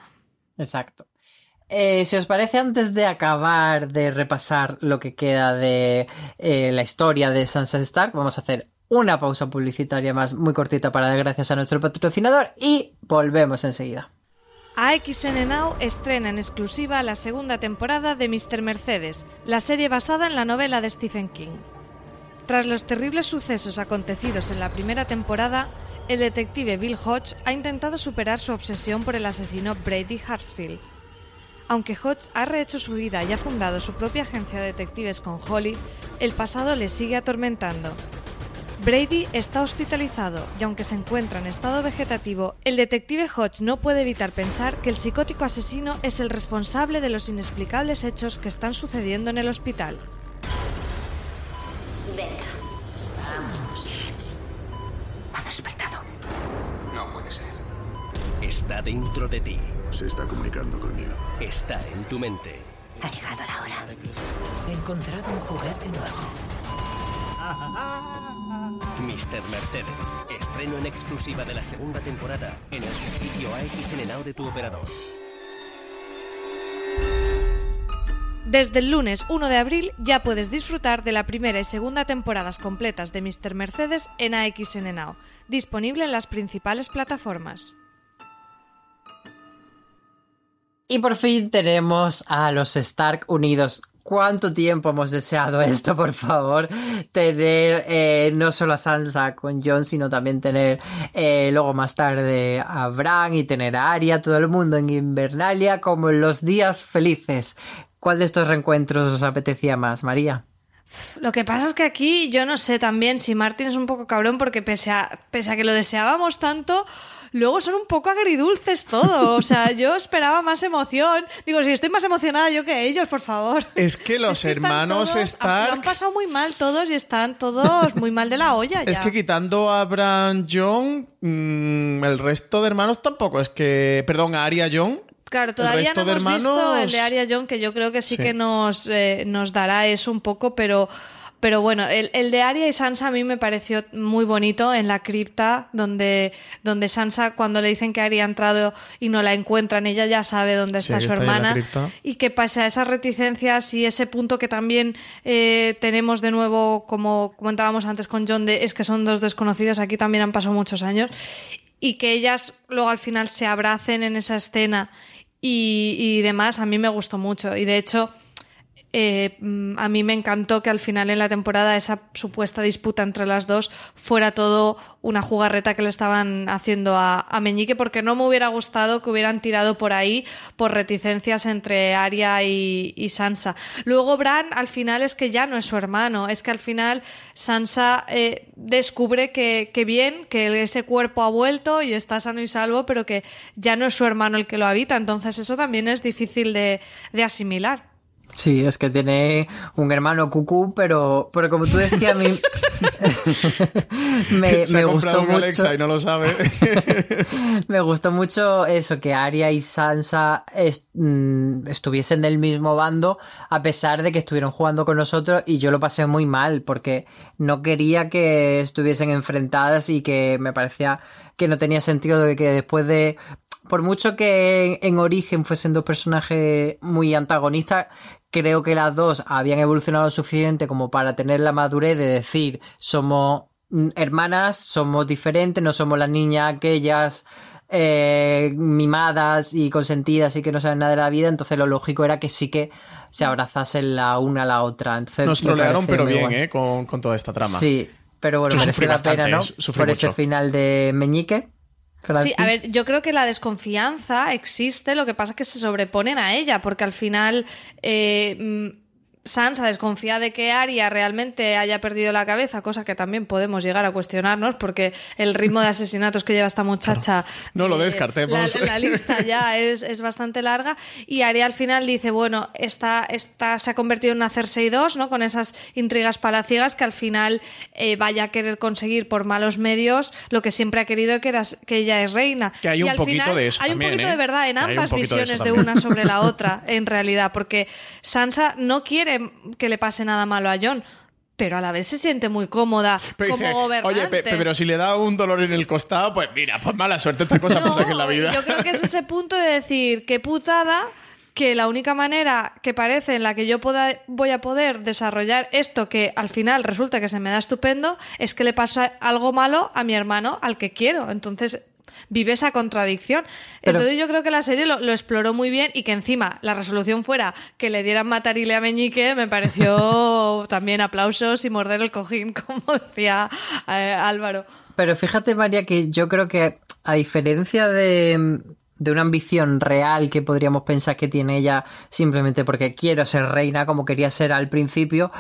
Exacto. Eh, si os parece, antes de acabar de repasar lo que queda de eh, la historia de Sansa Stark, vamos a hacer una pausa publicitaria más muy cortita para dar gracias a nuestro patrocinador y volvemos enseguida. AXN Now estrena en exclusiva la segunda temporada de Mr. Mercedes, la serie basada en la novela de Stephen King. Tras los terribles sucesos acontecidos en la primera temporada, el detective Bill Hodge ha intentado superar su obsesión por el asesino Brady Hartsfield. Aunque Hodge ha rehecho su vida y ha fundado su propia agencia de detectives con Holly, el pasado le sigue atormentando. Brady está hospitalizado y aunque se encuentra en estado vegetativo, el detective Hodge no puede evitar pensar que el psicótico asesino es el responsable de los inexplicables hechos que están sucediendo en el hospital. Venga. Vamos. Ha despertado. No puede ser. Está dentro de ti. Se está comunicando conmigo. Está en tu mente. Ha llegado la hora. He encontrado un juguete nuevo. Mr. Mercedes. Estreno en exclusiva de la segunda temporada en el servicio AXN Now de tu operador. Desde el lunes 1 de abril ya puedes disfrutar de la primera y segunda temporadas completas de Mr. Mercedes en AXN Now, disponible en las principales plataformas. Y por fin tenemos a los Stark unidos. ¿Cuánto tiempo hemos deseado esto, por favor? Tener eh, no solo a Sansa con Jon, sino también tener eh, luego más tarde a Bran y tener a Arya, todo el mundo en Invernalia, como en los días felices. ¿Cuál de estos reencuentros os apetecía más, María? Lo que pasa es que aquí yo no sé también si Martin es un poco cabrón porque pese a que lo deseábamos tanto, luego son un poco agridulces todo. O sea, yo esperaba más emoción. Digo, si estoy más emocionada yo que ellos, por favor. Es que los Es que están hermanos Lo han pasado muy mal todos y están todos muy mal de la olla ya. Es que quitando a Bran John, mm, el resto de hermanos tampoco. Es que. Perdón, a Arya John. Claro, todavía no hemos visto hermanos- el de Arya John, que yo creo que sí, Sí. que nos, eh, nos dará eso un poco, pero, pero bueno, el, el de Arya y Sansa a mí me pareció muy bonito en la cripta, donde, donde Sansa, cuando le dicen que Arya ha entrado y no la encuentran, ella ya sabe dónde está su está hermana. Y que pase a esas reticencias y ese punto que también eh, tenemos de nuevo, como comentábamos antes con John, de es que son dos desconocidos, aquí también han pasado muchos años, y que ellas luego al final se abracen en esa escena y, y demás, a mí me gustó mucho. Y de hecho, eh, a mí me encantó que al final en la temporada esa supuesta disputa entre las dos fuera todo una jugarreta que le estaban haciendo a, Meñique, porque no me hubiera gustado que hubieran tirado por ahí por reticencias entre Arya y, Sansa. Luego Bran al final es que ya no es su hermano, es que al final Sansa eh, descubre que, bien, que ese cuerpo ha vuelto y está sano y salvo, pero que ya no es su hermano el que lo habita, entonces eso también es difícil de asimilar. Sí, es que tiene un hermano cucú, pero, pero como tú decías, a mí me, Se me ha gustó un mucho. Alexa y no lo sabe. Me gustó mucho eso, que Arya y Sansa est- mm, estuviesen del mismo bando, a pesar de que estuvieron jugando con nosotros, y yo lo pasé muy mal, porque no quería que estuviesen enfrentadas y que me parecía que no tenía sentido de que después de. Por mucho que en, en origen fuesen dos personajes muy antagonistas, creo que las dos habían evolucionado lo suficiente como para tener la madurez de decir somos mm, hermanas, somos diferentes, no somos las niñas aquellas eh, mimadas y consentidas y que no saben nada de la vida, entonces lo lógico era que sí que se abrazasen la una a la otra. Entonces, Nos trolearon, pero bien. ¿eh? Con, con toda esta trama. Sí, pero bueno, Yo mereció la bastante, pena, ¿no? sufrí Por ese final de Meñique. Sí, a ver, yo creo que la desconfianza existe, lo que pasa es que se sobreponen a ella, porque al final eh, mm, Sansa desconfía de que Arya realmente haya perdido la cabeza, cosa que también podemos llegar a cuestionarnos, porque el ritmo de asesinatos que lleva esta muchacha. No lo eh, descartemos. La, la lista ya es, es, bastante larga. Y Arya al final dice: Bueno, esta, esta se ha convertido en una Cersei 2, ¿no? Con esas intrigas palaciegas que al final eh, vaya a querer conseguir por malos medios lo que siempre ha querido, que, era, que ella es reina. Que hay y un al poquito final, de eso. Hay también, un poquito ¿eh? de verdad en ambas de visiones de, una sobre la otra, en realidad, porque Sansa no quiere que le pase nada malo a Jon. Pero a la vez se siente muy cómoda Pero como dice, gobernante. Oye, pe- pe- pero si le da un dolor en el costado, pues mira, pues mala suerte, esta cosa pasa que en la vida. Yo creo que es ese punto de decir, qué putada que la única manera que parece en la que yo pueda, voy a poder desarrollar esto que al final resulta que se me da estupendo es que le pasa algo malo a mi hermano al que quiero. Entonces vive esa contradicción. Pero- Entonces yo creo que la serie lo, lo exploró muy bien y que encima la resolución fuera que le dieran matarile a Meñique me pareció también aplausos y morder el cojín, como decía eh, Álvaro. Pero fíjate, María, que yo creo que a diferencia de, de una ambición real que podríamos pensar que tiene ella simplemente porque quiero ser reina como quería ser al principio,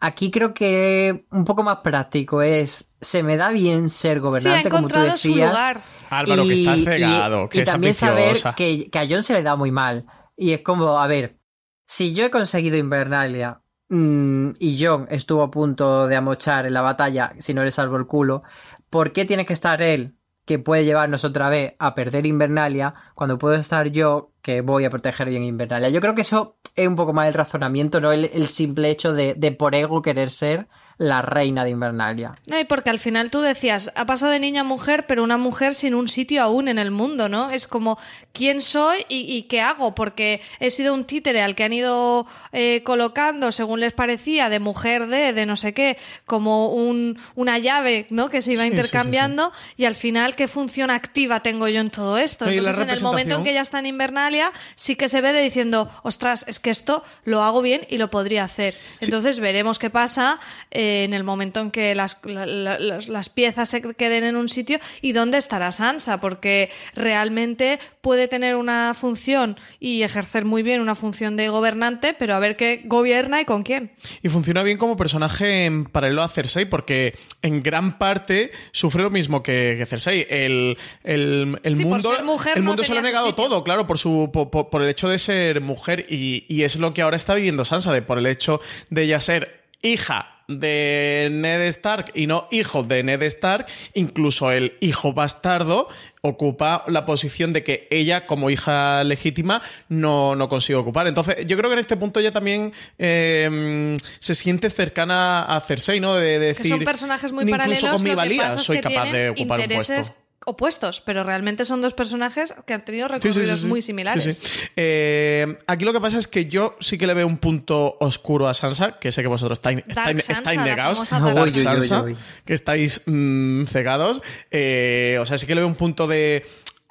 aquí creo que un poco más práctico es, se me da bien ser Sí, ha gobernante, como tú su decías. lugar. Álvaro, que estás cegado, que y también saber que, que a John se le da muy mal. Y es como, a ver, si yo he conseguido Invernalia mm, y John estuvo a punto de amochar en la batalla si no le salvo el culo, ¿por qué tiene que estar él, que puede llevarnos otra vez a perder Invernalia, cuando puedo estar yo, que voy a proteger bien Invernalia? Yo creo que eso es un poco más el razonamiento, no el, el simple hecho de, de por ego querer ser la reina de Invernalia. No, y porque al final tú decías, ha pasado de niña a mujer, pero una mujer sin un sitio aún en el mundo, ¿no? Es como, ¿quién soy y, y qué hago? Porque he sido un títere al que han ido eh, colocando, según les parecía, de mujer de, de no sé qué, como un, una llave, ¿no? Que se iba Sí, sí, sí, intercambiando, y al final, ¿qué función activa tengo yo en todo esto? Entonces, en el momento en que ella está en Invernalia, sí que se ve de diciendo, ostras, es que esto lo hago bien y lo podría hacer. Entonces veremos qué pasa eh, en el momento en que las, la- la- las- piezas se queden en un sitio y dónde estará Sansa, porque realmente puede tener una función y ejercer muy bien una función de gobernante, pero a ver qué gobierna y con quién. Y funciona bien como personaje en paralelo a Cersei, porque en gran parte sufre lo mismo que, que Cersei. El, el, el Sí, mundo, el no mundo se lo ha negado todo, claro, por, su, por- por el hecho de ser mujer. Y, y es lo que ahora está viviendo Sansa, de, por el hecho de ella ser hija de Ned Stark y no hijo de Ned Stark, incluso el hijo bastardo ocupa la posición de que ella, como hija legítima, no, no consigue ocupar. Entonces, yo creo que en este punto ella también eh, se siente cercana a Cersei, ¿no? De, de Es que decir, son personajes muy incluso paralelos, con mi valía soy capaz de ocupar un puesto. Opuestos, pero realmente son dos personajes que han tenido Sí, sí, recorridos sí, sí. muy similares. Sí, sí. Eh, aquí lo que pasa es que yo sí que le veo un punto oscuro a Sansa, que sé que vosotros estáis, Dark estáis, Sansa, estáis la negados. Sansa, que estáis mm, cegados. Eh, o sea, sí que le veo un punto de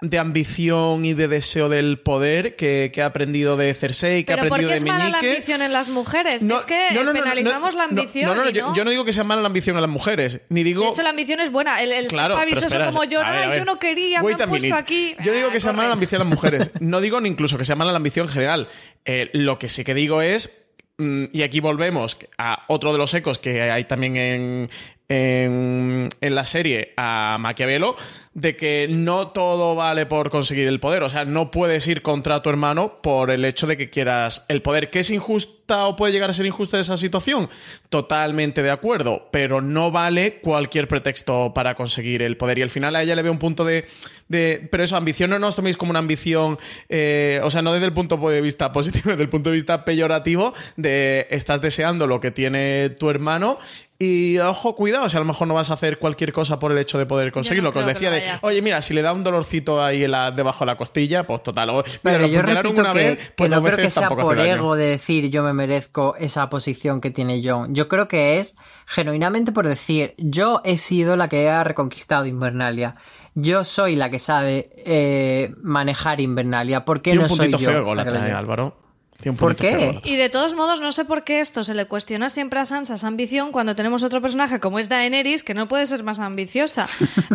de ambición y de deseo del poder que, que ha aprendido de Cersei, que Pero ha ¿por aprendido qué de es mala la Meñique. ambición en las mujeres? No, es que no, no, penalizamos la ambición. No, no, no, y yo, no. yo no digo que sea mala la ambición a las mujeres, ni digo. De hecho, la ambición es buena. El, el Claro, espera, como yo, a ver, "Ay, a ver. yo no quería, me han puesto minute. aquí. Yo digo Ah, que sea mala la ambición a las mujeres. No digo ni incluso que sea mala la ambición en general. Eh, lo que sí que digo es, mm, y aquí volvemos a otro de los ecos que hay también en, en, la serie, a Maquiavelo, de que no todo vale por conseguir el poder. O sea, no puedes ir contra tu hermano por el hecho de que quieras el poder. ¿Que es injusta o puede llegar a ser injusta esa situación? Totalmente de acuerdo, pero no vale cualquier pretexto para conseguir el poder. Y al final a ella le ve un punto de... de pero eso, ambición no nos toméis como una ambición, eh, o sea, no desde el punto de vista positivo, desde el punto de vista peyorativo, de estás deseando lo que tiene tu hermano y ojo, cuidado, si a lo mejor no vas a hacer cualquier cosa por el hecho de poder conseguirlo. que os que decía de, oye, mira, si le da un dolorcito ahí en la- debajo de la costilla, pues total. o- mira, Pero lo yo repito una que, vez, que pues no creo que sea por ego de decir yo me merezco esa posición que tiene John. Yo creo que es genuinamente por decir yo he sido la que ha reconquistado Invernalia. Yo soy la que sabe eh, manejar Invernalia. ¿Por qué Y un no soy yo? feo, la? Álvaro. Tiene un ¿Por qué? Y de todos modos, no sé por qué esto se le cuestiona siempre a Sansa esa ambición cuando tenemos otro personaje como es Daenerys que no puede ser más ambiciosa.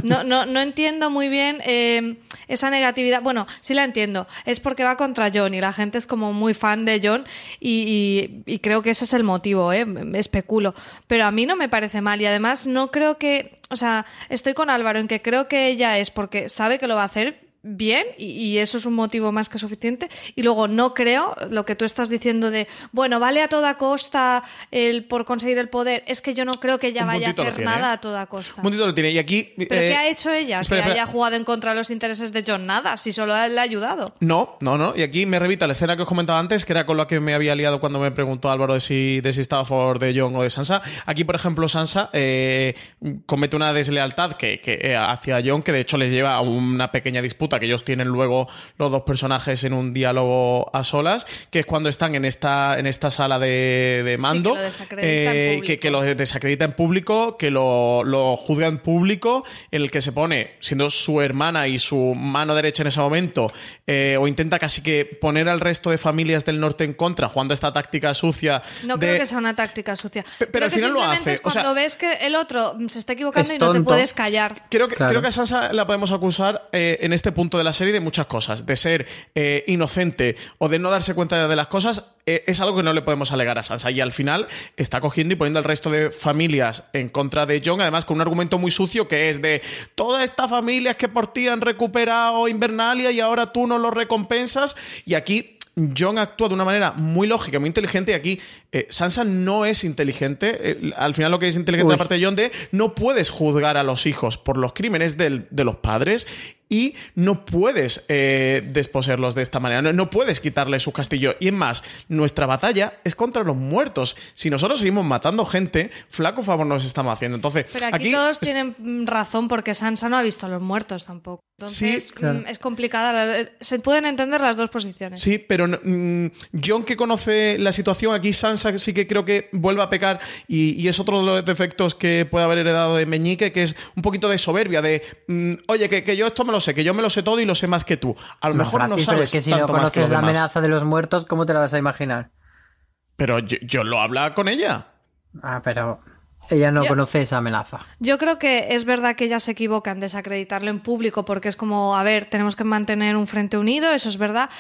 No, no, no entiendo muy bien eh, esa negatividad. Bueno, sí la entiendo. Es porque va contra Jon y la gente es como muy fan de Jon y, y- y creo que ese es el motivo, ¿eh? especulo. Pero a mí no me parece mal y además no creo que... O sea, estoy con Álvaro en que creo que ella es porque sabe que lo va a hacer bien y, y eso es un motivo más que suficiente y luego no creo lo que tú estás diciendo de bueno vale a toda costa el por conseguir el poder es que yo no creo que ella Un vaya a hacer tiene, nada ¿eh? a toda costa Un lo tiene. Y aquí. pero eh, qué ha hecho ella espera, que espera. haya jugado en contra de los intereses de John nada si solo le ha ayudado No, no, no. Y aquí me revita la escena que os comentaba antes, que era con la que me había liado cuando me preguntó Álvaro de si, de si estaba a favor de Jon o de Sansa. Aquí, por ejemplo, Sansa eh, comete una deslealtad que, que, eh, hacia Jon, que de hecho les lleva a una pequeña disputa que ellos tienen luego los dos personajes en un diálogo a solas, que es cuando están en esta, en esta sala de, de mando. lo desacredita en eh, que, que lo desacredita en público, que lo, lo juzga en público, en el que se pone, siendo su hermana y su mano derecha en ese momento, eh, o intenta casi que poner al resto de familias del norte en contra, jugando esta táctica sucia. no de- creo que sea una táctica sucia pero creo al que final lo simplemente hace, es o sea- cuando ves que el otro se está equivocando Es y no te puedes callar Creo que, Claro. creo que a Sansa la podemos acusar eh, en este punto de la serie de muchas cosas. De ser eh, inocente o de no darse cuenta de las cosas eh, es algo que no le podemos alegar a Sansa. Y al final está cogiendo y poniendo al resto de familias en contra de Jon, además con un argumento muy sucio que es de todas estas familias que por ti han recuperado Invernalia y ahora tú no lo recompensas. Y aquí Jon actúa de una manera muy lógica, muy inteligente, y aquí eh, Sansa no es inteligente. Eh, al final, lo que es inteligente Uy. aparte de Jon de no puedes juzgar a los hijos por los crímenes del- de los padres y no puedes eh, desposeerlos de esta manera. No, no puedes quitarle su castillo. Y es más, nuestra batalla es contra los muertos. Si nosotros seguimos matando gente, flaco favor nos estamos haciendo. Entonces, Pero aquí, todos tienen razón porque Sansa no ha visto a los muertos tampoco. Entonces Sí, claro. mm, es complicada. la- Se pueden entender las dos posiciones. Sí, pero mm, Jon que conoce la situación aquí, Sansa sí que creo que vuelve a pecar y, y es otro de los defectos que puede haber heredado de Meñique, que es un poquito de soberbia, de mm, oye, que, que yo esto me lo sé, que yo me lo sé todo y lo sé más que tú. A lo No, mejor no sabes pero es que si no tanto conoces la demás. amenaza de los muertos, ¿cómo te la vas a imaginar? Pero yo, yo lo habla con ella. Ah, pero ella no Yo- conoce esa amenaza. Yo creo que es verdad que ella se equivoca en desacreditarlo en público porque es como, a ver, tenemos que mantener un frente unido, eso es verdad.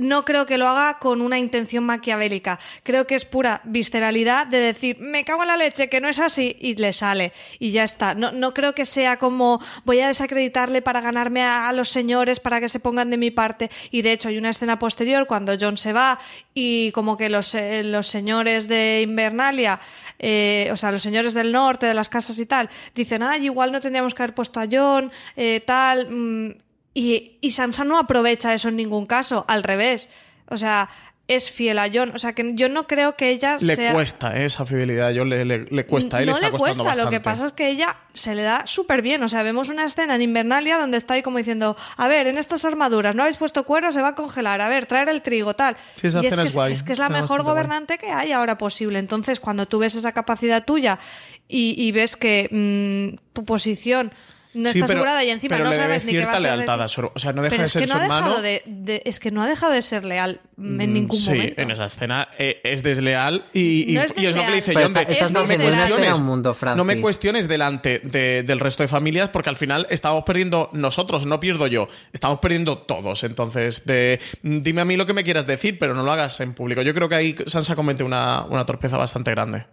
No creo que lo haga con una intención maquiavélica. Creo que es pura visceralidad de decir, me cago en la leche, que no es así, y le sale. Y ya está. No, no creo que sea como, voy a desacreditarle para ganarme a, los señores para que se pongan de mi parte. Y de hecho, hay una escena posterior cuando John se va y como que los, eh, los señores de Invernalia, eh, o sea, los señores del norte, de las casas y tal, dicen, ay, igual no tendríamos que haber puesto a John, eh, tal. mm, y, y Sansa no aprovecha eso en ningún caso, al revés. O sea, es fiel a John. O sea, que yo no creo que ella Le sea... cuesta eh, esa fidelidad, yo le, le- le cuesta, él no está le cuesta, lo que pasa es que ella se le da súper bien. O sea, vemos una escena en Invernalia donde está ahí como diciendo, a ver, en estas armaduras no habéis puesto cuero, se va a congelar, a ver, traer el trigo, tal. Sí, esa y es que, es guay, es que es la está mejor guay. gobernante que hay ahora posible. Entonces, cuando tú ves esa capacidad tuya y, y ves que mm, tu posición no Sí, está pero- asegurada y encima pero no le debe sabes ni qué va a cierta ser de lealtad ti. a su- o sea, no deja Pero de es ser que no su ha dejado hermano. de, de- es que no ha dejado de ser leal en Mm, ningún sí, momento. en esa escena eh, es desleal y, y- No es y es lo que le dice John de, está- estás no me cuestiones, mundo, no me cuestiones delante de- del resto de familias porque al final estamos perdiendo nosotros, no pierdo yo, estamos perdiendo todos. Entonces, de, dime a mí lo que me quieras decir, pero no lo hagas en público. Yo creo que ahí Sansa comete una, una torpeza bastante grande.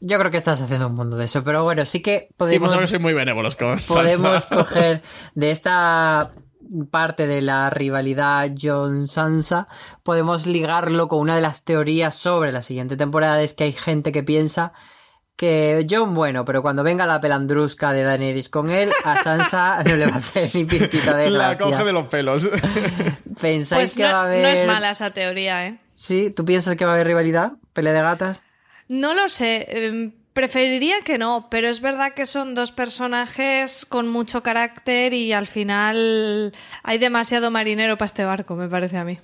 Yo creo que estás haciendo un mundo de eso, pero bueno, sí que Y podemos, vosotros sois muy benévolos con podemos coger de esta parte de la rivalidad John-Sansa, podemos ligarlo con una de las teorías sobre la siguiente temporada, es que hay gente que piensa que John, bueno, pero cuando venga la pelandrusca de Daenerys con él, a Sansa no le va a hacer ni pizquita de La gracia. coge de los pelos. ¿Pensáis Pues que no, va a haber...? no es mala esa teoría, ¿eh? ¿Sí? ¿Tú piensas que va a haber rivalidad? ¿Pelea de gatas? No lo sé. em, Preferiría que no, pero es verdad que son dos personajes con mucho carácter y al final hay demasiado marinero para este barco, me parece a mí.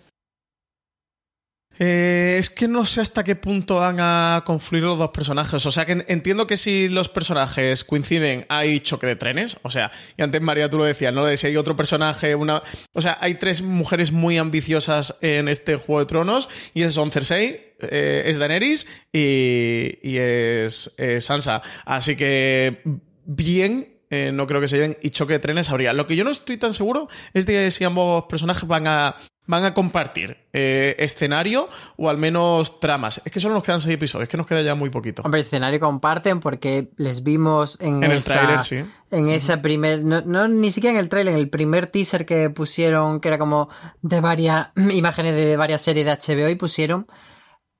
Eh, es que no sé hasta qué punto van a confluir los dos personajes. O sea, que en- entiendo que si los personajes coinciden, hay choque de trenes. O sea, y antes María tú lo decías, ¿no? De si hay otro personaje, una. O sea, hay tres mujeres muy ambiciosas en este Juego de Tronos. Y esas son Cersei, eh, es Daenerys y, y es eh, Sansa. Así que, bien. eh, no creo que se lleven y choque de trenes habría. Lo que yo no estoy tan seguro es de si ambos personajes van a, van a compartir eh, escenario o al menos tramas. Es que solo nos quedan seis episodios, es que nos queda ya muy poquito. Hombre, escenario comparten porque les vimos en, En el esa, tráiler, sí. En esa primer. No, no, ni siquiera en el tráiler, en el primer teaser que pusieron, que era como de varias imágenes de varias series de HBO y pusieron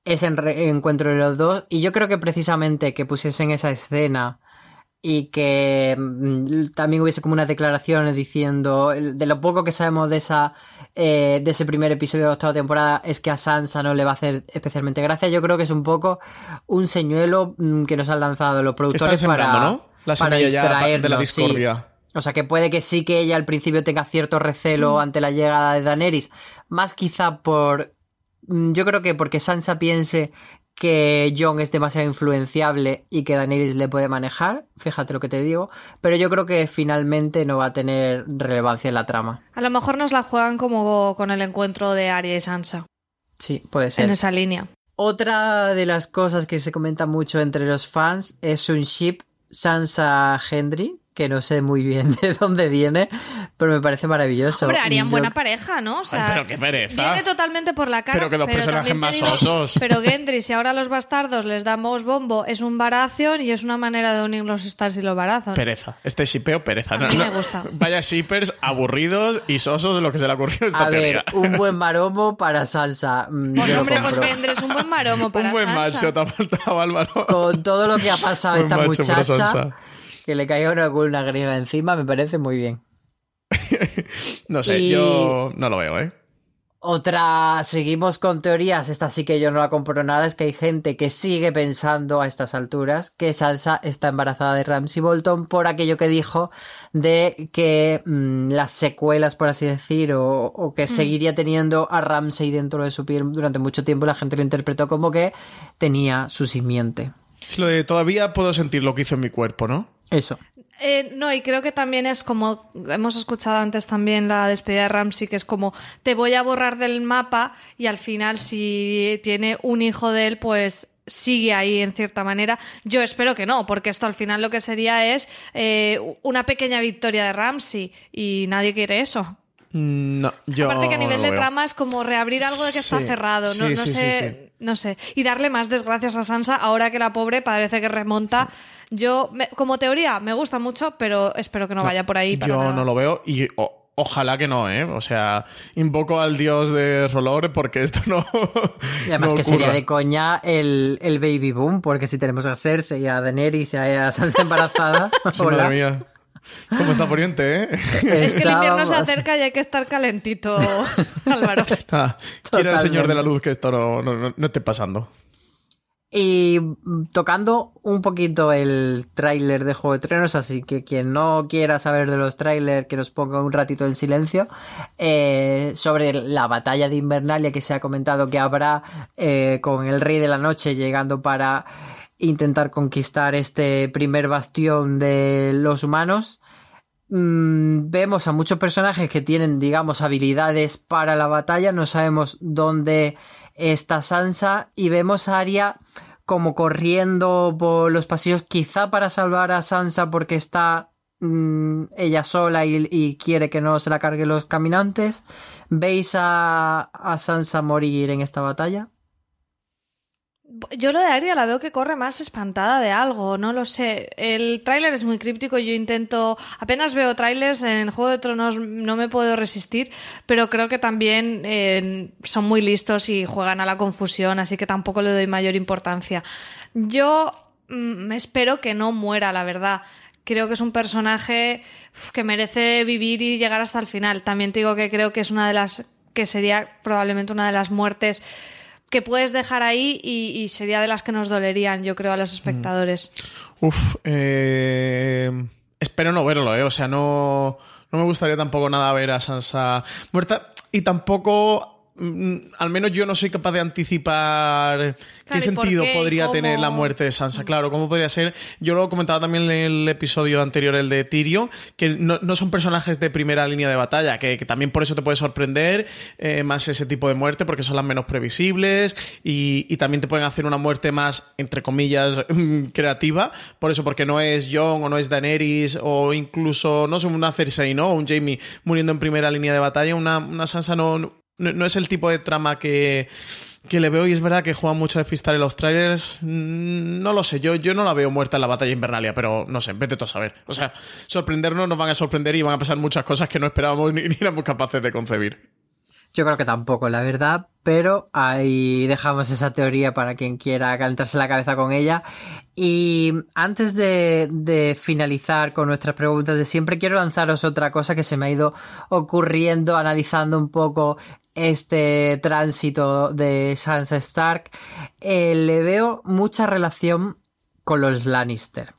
ese encuentro de los dos. Y yo creo que precisamente que pusiesen esa escena y que mm, también hubiese como unas declaraciones diciendo de lo poco que sabemos de esa eh, de ese primer episodio de la octava temporada es que a Sansa no le va a hacer especialmente gracia yo creo que es un poco un señuelo mm, que nos han lanzado los productores para, ¿no? La para ya de la distraernos, sí. discordia. o sea que puede que sí que ella al principio tenga cierto recelo ante la llegada de Daenerys más quizá por Mm, Yo creo que porque Sansa piense que Jon es demasiado influenciable y que Daenerys le puede manejar, fíjate lo que te digo, pero yo creo que finalmente no va a tener relevancia en la trama. A lo mejor nos la juegan como con el encuentro de Arya y Sansa, Sí, puede ser. en esa línea. Otra de las cosas que se comenta mucho entre los fans es un ship Sansa-Hendry, que no sé muy bien de dónde viene, pero me parece maravilloso. Hombre, harían Yo- buena pareja, ¿no? O sea, Ay, pero qué pereza. Viene totalmente por la cara. Pero que dos personajes también te más digo- osos. Pero Gendry, si ahora a los bastardos les damos bombo, es un Baratheon y es una manera de unir los Stars y los Baratheon. Pereza. Este shipeo, pereza. A No, mí me no. gusta. Vaya shippers aburridos y sosos de lo que se le ha ocurrido a esta A ver, un buen maromo para Sansa. mm, Pues yo hombre, pues. Gendry es un buen maromo para Un buen Sansa. macho, te ha faltado Álvaro. Con todo lo que ha pasado Buen esta muchacha. Que le caiga una, una griega encima, me parece muy bien. No sé, Y- yo no lo veo, ¿eh? Otra, seguimos con teorías, esta sí que yo no la compro nada, es que hay gente que sigue pensando a estas alturas que Sansa está embarazada de Ramsay Bolton por aquello que dijo de que mm, las secuelas, por así decir, o, o que seguiría teniendo a Ramsay dentro de su piel durante mucho tiempo, la gente lo interpretó como que tenía su simiente. Es lo de todavía puedo sentir lo que hizo en mi cuerpo, ¿no? Eso. Eh, no, y creo que también es como, hemos escuchado antes también la despedida de Ramsey, que es como, te voy a borrar del mapa y al final si tiene un hijo de él, pues sigue ahí en cierta manera. Yo espero que no, porque esto al final lo que sería es eh, una pequeña victoria de Ramsey y nadie quiere eso. No, yo Aparte que a nivel no de veo. trama es como reabrir algo de que está cerrado, no, sí, no sí, sé, sí, sí. no sé. Y darle más desgracias a Sansa ahora que la pobre parece que remonta. Yo, me- como teoría, me gusta mucho, pero espero que no vaya por ahí. Para Yo nada. no lo veo y o- ojalá que no, ¿eh? O sea, invoco al dios de Rolor porque esto no. Y además no que sería de coña el, el baby boom, porque si tenemos a Cersei, y a Daenerys y a Sansa embarazada, hola. Madre mía. ¿Cómo está Poniente, eh? Es que el invierno se acerca y hay que estar calentito, Álvaro. Nada, quiera el señor de la luz que esto no, no, no- no esté pasando. Y mm, tocando un poquito el tráiler de Juego de Tronos, así que quien no quiera saber de los trailers, que nos ponga un ratito en silencio, eh, sobre la batalla de Invernalia que se ha comentado que habrá eh, con el Rey de la Noche llegando para intentar conquistar este primer bastión de los humanos. Mm, vemos a muchos personajes que tienen, digamos, habilidades para la batalla. No sabemos dónde está Sansa. Y vemos a Arya como corriendo por los pasillos, quizá para salvar a Sansa porque está mm, ella sola y, quiere que no se la carguen los caminantes. ¿Veis a Sansa morir en esta batalla? Yo lo de Aria la veo que corre más espantada de algo, no lo sé. El tráiler es muy críptico, yo intento, apenas veo trailers en Juego de Tronos, no me puedo resistir, pero creo que también son muy listos y juegan a la confusión, así que tampoco le doy mayor importancia. Yo mm, espero que no muera, la verdad. Creo que es un personaje que merece vivir y llegar hasta el final. También te digo que creo que es una de las que sería probablemente una de las muertes que puedes dejar ahí y, y sería de las que nos dolerían, yo creo, a los espectadores. Uf, eh, espero no verlo, ¿eh? O sea, no, no me gustaría tampoco nada ver a Sansa muerta y tampoco mm, al menos yo no soy capaz de anticipar qué ¿y por sentido qué? podría ¿Cómo? tener la muerte de Sansa. Claro, cómo podría ser. Yo lo comentaba también en el episodio anterior, el de Tyrion, que no, no son personajes de primera línea de batalla, que, que también por eso te puede sorprender eh, más ese tipo de muerte, porque son las menos previsibles y, y también te pueden hacer una muerte más, entre comillas, creativa. Por eso, porque no es Jon o no es Daenerys o incluso, no sé, una Cersei, ¿no? O un Jamie muriendo en primera línea de batalla. Una, una Sansa no, no, es el tipo de trama que, que le veo y es verdad que juega mucho a despistar en los trailers. Mm, No lo sé, yo, yo no la veo muerta en la batalla invernalia, pero no sé, vete tú a saber. O sea, sorprendernos nos van a sorprender y van a pasar muchas cosas que no esperábamos ni éramos capaces de concebir. Yo creo que tampoco, la verdad, pero ahí dejamos esa teoría para quien quiera calentarse la cabeza con ella. Y antes de, finalizar con nuestras preguntas de siempre, quiero lanzaros otra cosa que se me ha ido ocurriendo analizando un poco este tránsito de Sansa Stark. Eh, le veo mucha relación con los Lannister.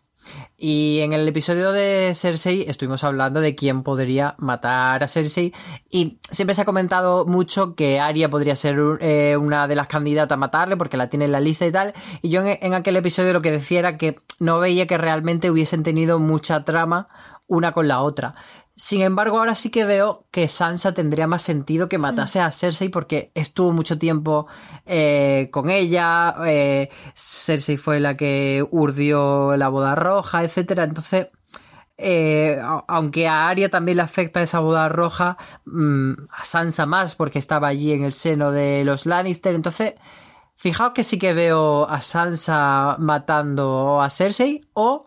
Y en el episodio de Cersei estuvimos hablando de quién podría matar a Cersei y siempre se ha comentado mucho que Arya podría ser eh, una de las candidatas a matarle porque la tiene en la lista y tal. Y yo en, en aquel episodio lo que decía era que no veía que realmente hubiesen tenido mucha trama una con la otra. Sin embargo, ahora sí que veo que Sansa tendría más sentido que matase a Cersei porque estuvo mucho tiempo eh, con ella. eh, Cersei fue la que urdió la boda roja, etcétera. Entonces, eh, aunque a Arya también le afecta esa boda roja, mm, a Sansa más porque estaba allí en el seno de los Lannister. Entonces, fijaos que sí que veo a Sansa matando a Cersei o,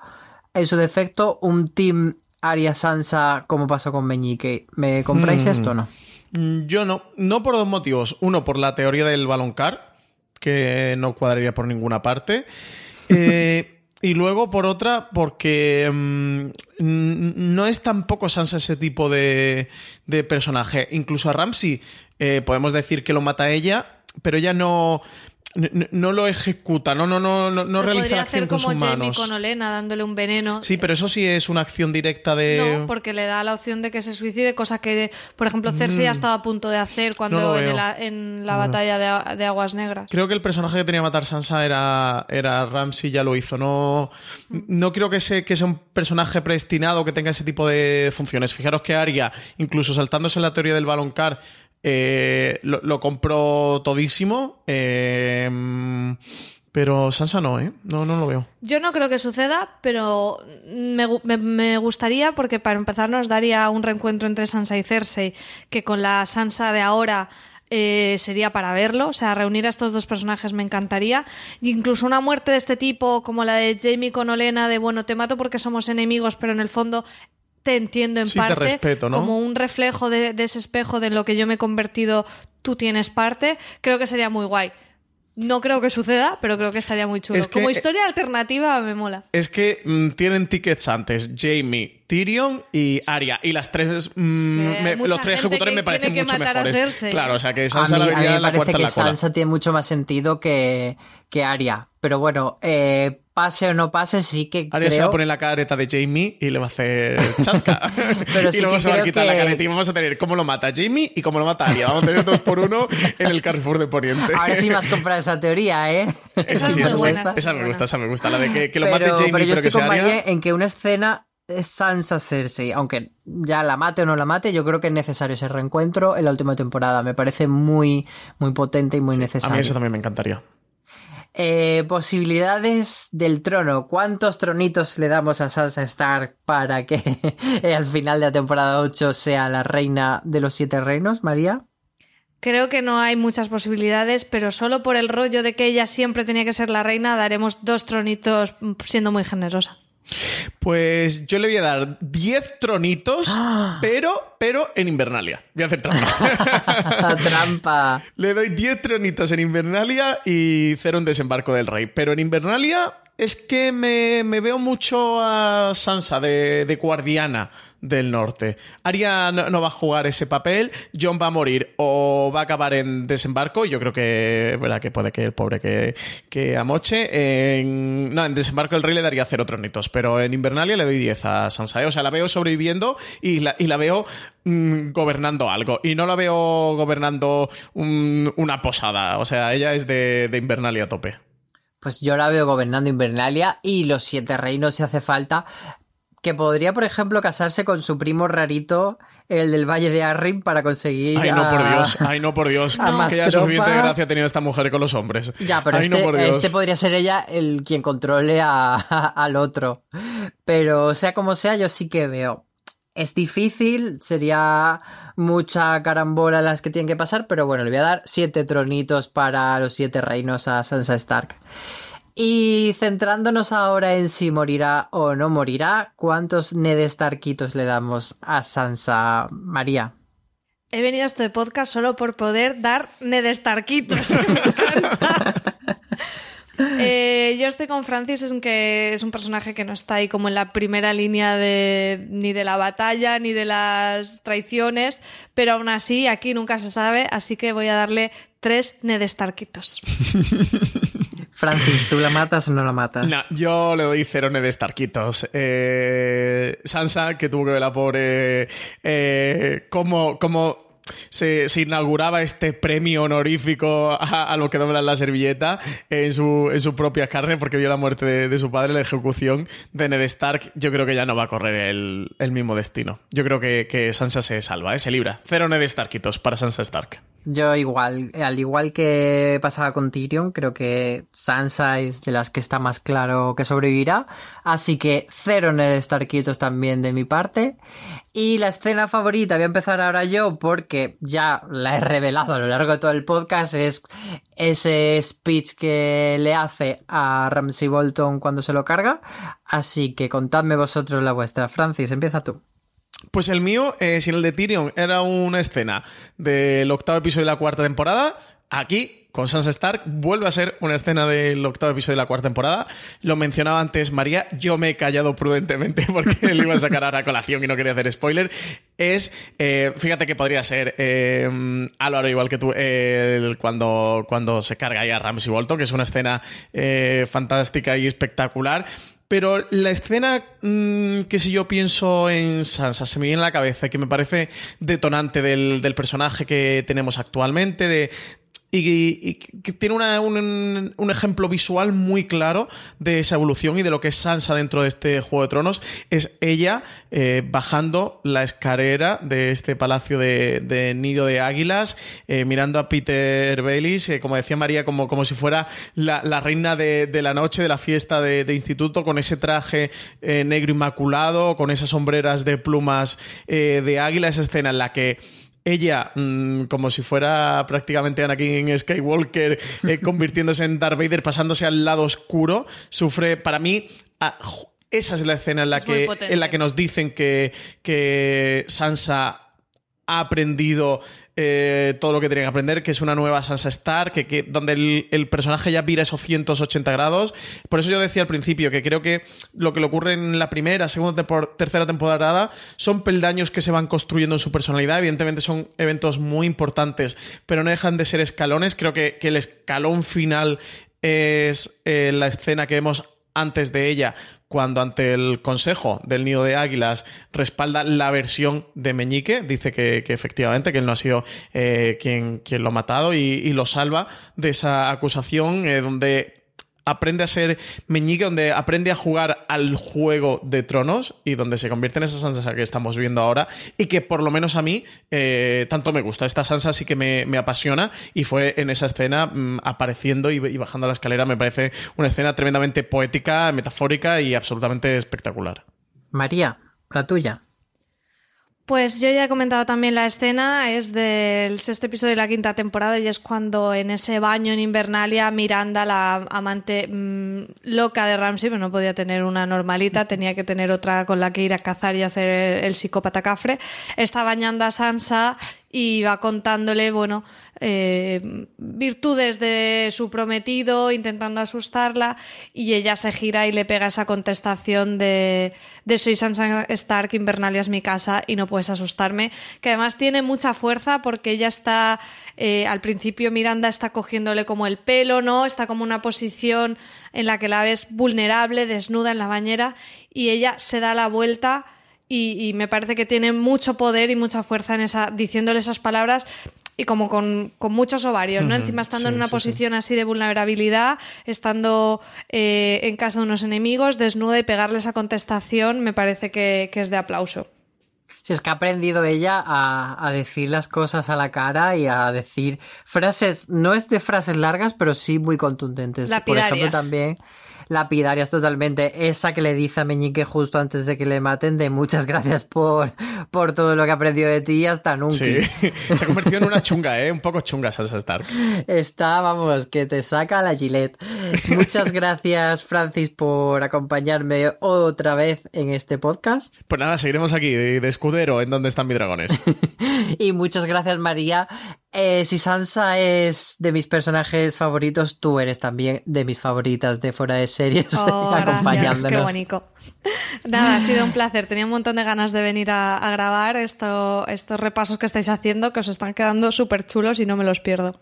en su defecto, un team Arya Sansa como pasó con Meñique. ¿Me compráis Hmm. esto o no? Mm, Yo no. No por dos motivos. Uno, por la teoría del baloncar, que no cuadraría por ninguna parte. Eh, y luego, por otra, porque mm, no es tampoco Sansa ese tipo de, de personaje. Incluso a Ramsey eh, podemos decir que lo mata ella, pero ella no, no, no lo ejecuta, no, no, no, no, no realiza la acción hacer con como sus Jamie manos. con Olena dándole un veneno. Sí, pero eso sí es una acción directa de. No, porque le da la opción de que se suicide, cosa que, por ejemplo, Cersei ha estado a punto de hacer cuando Mm. No lo en, veo. el- en la batalla de, de Aguas Negras. Creo que el personaje que tenía que matar Sansa era, era Ramsey, ya lo hizo. No, no creo que sea, que sea un personaje predestinado que tenga ese tipo de funciones. Fijaros que Arya, incluso saltándose la teoría del baloncar, eh, lo, lo compró todísimo. eh, pero Sansa no, ¿eh? No, no lo veo. Yo no creo que suceda, pero me, gu- me- me gustaría porque para empezar nos daría un reencuentro entre Sansa y Cersei, que con la Sansa de ahora eh, sería para verlo. O sea, reunir a estos dos personajes me encantaría. Y incluso una muerte de este tipo, como la de Jamie con Olena, de bueno, te mato porque somos enemigos, pero en el fondo te entiendo en Sí, te parte. respeto, ¿no? Como un reflejo de, de ese espejo de en lo que yo me he convertido, tú tienes parte. Creo que sería muy guay. No creo que suceda, pero creo que estaría muy chulo. Es que- Como historia alternativa me mola. Es que mm, tienen tickets antes. Jamie, Tyrion y Arya. Y las tres, mm, hay me- los tres ejecutores me parecen mucho matar a mejores. Cersei. Claro, o sea que A Sansa mí, la a mí me en la parece que la cola. Sansa tiene mucho más sentido que, que Arya. Pero bueno, eh, pase o no pase, sí que Arya se va a poner la careta de Jamie y le va a hacer chasca. Pero y sí luego que se va a quitar la que- careta y vamos a tener cómo lo mata Jamie y cómo lo mata Arya. Vamos a tener dos por uno en el Carrefour de Poniente. Ahora sí me has comprado esa teoría, ¿eh? Esa es sí, esa, sí. buena, esa es Esa me gusta, esa me gusta. La de que, que lo pero, mate Jamie, pero yo pero que estoy sea con. María en que una escena es Sansa Cersei, aunque ya la mate o no la mate, yo creo que es necesario ese reencuentro en la última temporada. Me parece muy, muy potente y muy A mí necesario. eso también me encantaría. Eh, posibilidades del trono. ¿Cuántos tronitos le damos a Sansa Stark para que eh, al final de la temporada 8 sea la reina de los siete reinos, María? Creo que no hay muchas posibilidades, pero solo por el rollo de que ella siempre tenía que ser la reina, daremos dos tronitos siendo muy generosa. Pues yo le voy a dar 10 tronitos, pero, pero en Invernalia. Voy a hacer trampa. Trampa. Le doy 10 tronitos en Invernalia y cero en Desembarco del Rey. Pero en Invernalia es que me, me veo mucho a Sansa de, de guardiana del norte. Arya no, va a jugar ese papel, John va a morir o va a acabar en Desembarco. Yo creo que, verdad, que puede que el pobre que, que amoche. En, no, en Desembarco del Rey le daría cero tronitos, pero en Invernalia le doy 10 a Sansa. O sea, la veo sobreviviendo y la, y la veo mm, gobernando algo. Y no la veo gobernando un- una posada. O sea, ella es de, de Invernalia a tope. Pues yo la veo gobernando Invernalia y los siete reinos si hace falta. Que podría, por ejemplo, casarse con su primo rarito, el del Valle de Arryn, para conseguir. Ay, no, por Dios. Ay, no, por Dios. a más que ya suficiente gracia ha tenido esta mujer con los hombres. Ya, pero Ay, este, no, este podría ser ella el quien controle a- al otro. Pero sea como sea, yo sí que veo. Es difícil, sería mucha carambola las que tienen que pasar, pero bueno, le voy a dar siete tronitos para los siete reinos a Sansa Stark. Y centrándonos ahora en si morirá o no morirá, ¿cuántos Ned Starkitos le damos a Sansa María? He venido a este podcast solo por poder dar Ned Starkitos. Me encanta. Eh, yo estoy con Francis en que es un personaje que no está ahí como en la primera línea de ni de la batalla ni de las traiciones, pero aún así aquí nunca se sabe, así que voy a darle tres Ned Starkitos. Francis, ¿tú la matas o no la matas? No, yo le doy cero de Starquitos. Eh, Sansa, que tuvo que ver la pobre. Eh, cómo, cómo se, inauguraba este premio honorífico a, a lo que dobla la servilleta en su, en su propia carne, porque vio la muerte de, su padre, la ejecución de Ned Stark. Yo creo que ya no va a correr el, el mismo destino. Yo creo que, que Sansa se salva, ¿eh? se libra. Cero Ned Starkitos para Sansa Stark. Yo igual, al igual que pasaba con Tyrion, creo que Sansa es de las que está más claro que sobrevivirá. Así que cero Ned Starkitos también de mi parte. Y la escena favorita, voy a empezar ahora yo porque ya la he revelado a lo largo de todo el podcast, es ese speech que le hace a Ramsay Bolton cuando se lo carga. Así que contadme vosotros la vuestra. Francis, empieza tú. Pues el mío, eh, si el de Tyrion era una escena del octavo episodio de la cuarta temporada, aquí, con Sansa Stark, vuelve a ser una escena del octavo episodio de la cuarta temporada. Lo mencionaba antes María, yo me he callado prudentemente porque le iba a sacar ahora a colación y no quería hacer spoiler. Es, eh, fíjate que podría ser eh, Álvaro, igual que tú, cuando, cuando se carga ahí a Ramsay Bolton, que es una escena eh, fantástica y espectacular. Pero la escena mm, que si yo pienso en Sansa se me viene a la cabeza que me parece detonante del, del personaje que tenemos actualmente, de, y, que tiene un, un ejemplo visual muy claro de esa evolución y de lo que es Sansa dentro de este Juego de Tronos, es ella eh, bajando la escalera de este palacio de, de Nido de Águilas, eh, mirando a Peter Baylis, eh, como decía María, como, como si fuera la, la reina de, de la noche, de la fiesta de, de instituto, con ese traje eh, negro inmaculado, con esas sombreras de plumas de águila, esa escena en la que ella, mm, como si fuera prácticamente Anakin Skywalker, eh, convirtiéndose en Darth Vader, pasándose al lado oscuro, sufre, para mí, a- esa es la escena en la, Es que, en la que nos dicen que, que Sansa ha aprendido eh, todo lo que tenía que aprender, que es una nueva Sansa Stark, que, donde el, personaje ya vira esos 180 grados. Por eso yo decía al principio que creo que lo que le ocurre en la primera, segunda, tercera temporada son peldaños que se van construyendo en su personalidad. Evidentemente son eventos muy importantes, pero no dejan de ser escalones. Creo que, que el escalón final es eh, la escena que vemos antes de ella, cuando ante el Consejo del Nido de Águilas respalda la versión de Meñique, dice que, efectivamente que él no ha sido eh, quien, quien lo ha matado y, y lo salva de esa acusación eh, donde aprende a ser meñique, donde aprende a jugar al juego de tronos y donde se convierte en esa Sansa que estamos viendo ahora y que por lo menos a mí eh, tanto me gusta. Esta Sansa sí que me, me apasiona y fue en esa escena mm, apareciendo y, y bajando la escalera. Me parece una escena tremendamente poética, metafórica y absolutamente espectacular. María, la tuya. Pues yo ya he comentado también la escena, es del sexto episodio de la quinta temporada y es cuando en ese baño en Invernalia Miranda, la amante mm, loca de Ramsey, pero no podía tener una normalita, tenía que tener otra con la que ir a cazar y hacer el, el psicópata cafre, está bañando a Sansa y va contándole, bueno, eh, virtudes de su prometido, intentando asustarla, y ella se gira y le pega esa contestación de, de soy Sansa Stark, Invernalia es mi casa y no puedes asustarme, que además tiene mucha fuerza porque ella está, eh, al principio Miranda está cogiéndole como el pelo, ¿no? Está como una posición en la que la ves vulnerable, desnuda en la bañera, y ella se da la vuelta y, y me parece que tiene mucho poder y mucha fuerza en esa, diciéndole esas palabras y como con, con muchos ovarios, ¿no? Encima estando sí, en una sí, sí. posición así de vulnerabilidad, estando eh, en casa de unos enemigos, desnuda y pegarle esa contestación, me parece que, que es de aplauso. Si es que ha aprendido ella a, a decir las cosas a la cara y a decir frases, no es de frases largas, pero sí muy contundentes. Por ejemplo, Lapidarias. también lapidarias totalmente. Esa que le dice a Meñique justo antes de que le maten de muchas gracias por, por todo lo que ha aprendido de ti hasta nunca. Sí, se ha convertido en una chunga, ¿eh? Un poco chunga Sansa Stark. Está, vamos, que te saca la gilet. Muchas gracias, Francis, por acompañarme otra vez en este podcast. Pues nada, seguiremos aquí de, de escudero en donde están mis dragones. Y muchas gracias, María. Eh, si Sansa es de mis personajes favoritos, tú eres también de mis favoritas de fuera de series, Oh, gracias, acompañándonos. qué bonito. Nada, ha sido un placer. Tenía un montón de ganas de venir a, a grabar esto, estos repasos que estáis haciendo, que os están quedando súper chulos y no me los pierdo.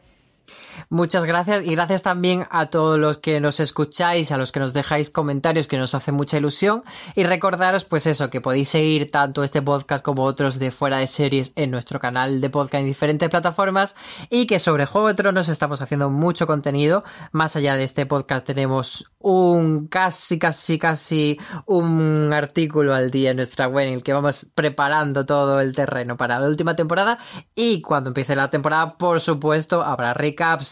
Muchas gracias y gracias también a todos los que nos escucháis, a los que nos dejáis comentarios que nos hace mucha ilusión. Y recordaros pues eso, que podéis seguir tanto este podcast como otros de fuera de series en nuestro canal de podcast en diferentes plataformas. Y que sobre Juego de Tronos estamos haciendo mucho contenido. Más allá de este podcast tenemos un casi, casi, casi un artículo al día en nuestra web en el que vamos preparando todo el terreno para la última temporada. Y cuando empiece la temporada, por supuesto, habrá recaps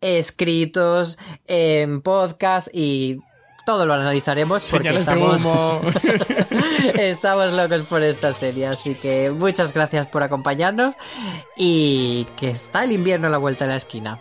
escritos en podcast y todo lo analizaremos porque estamos, estamos locos por esta serie. Así que muchas gracias por acompañarnos y que está el invierno a la vuelta de la esquina.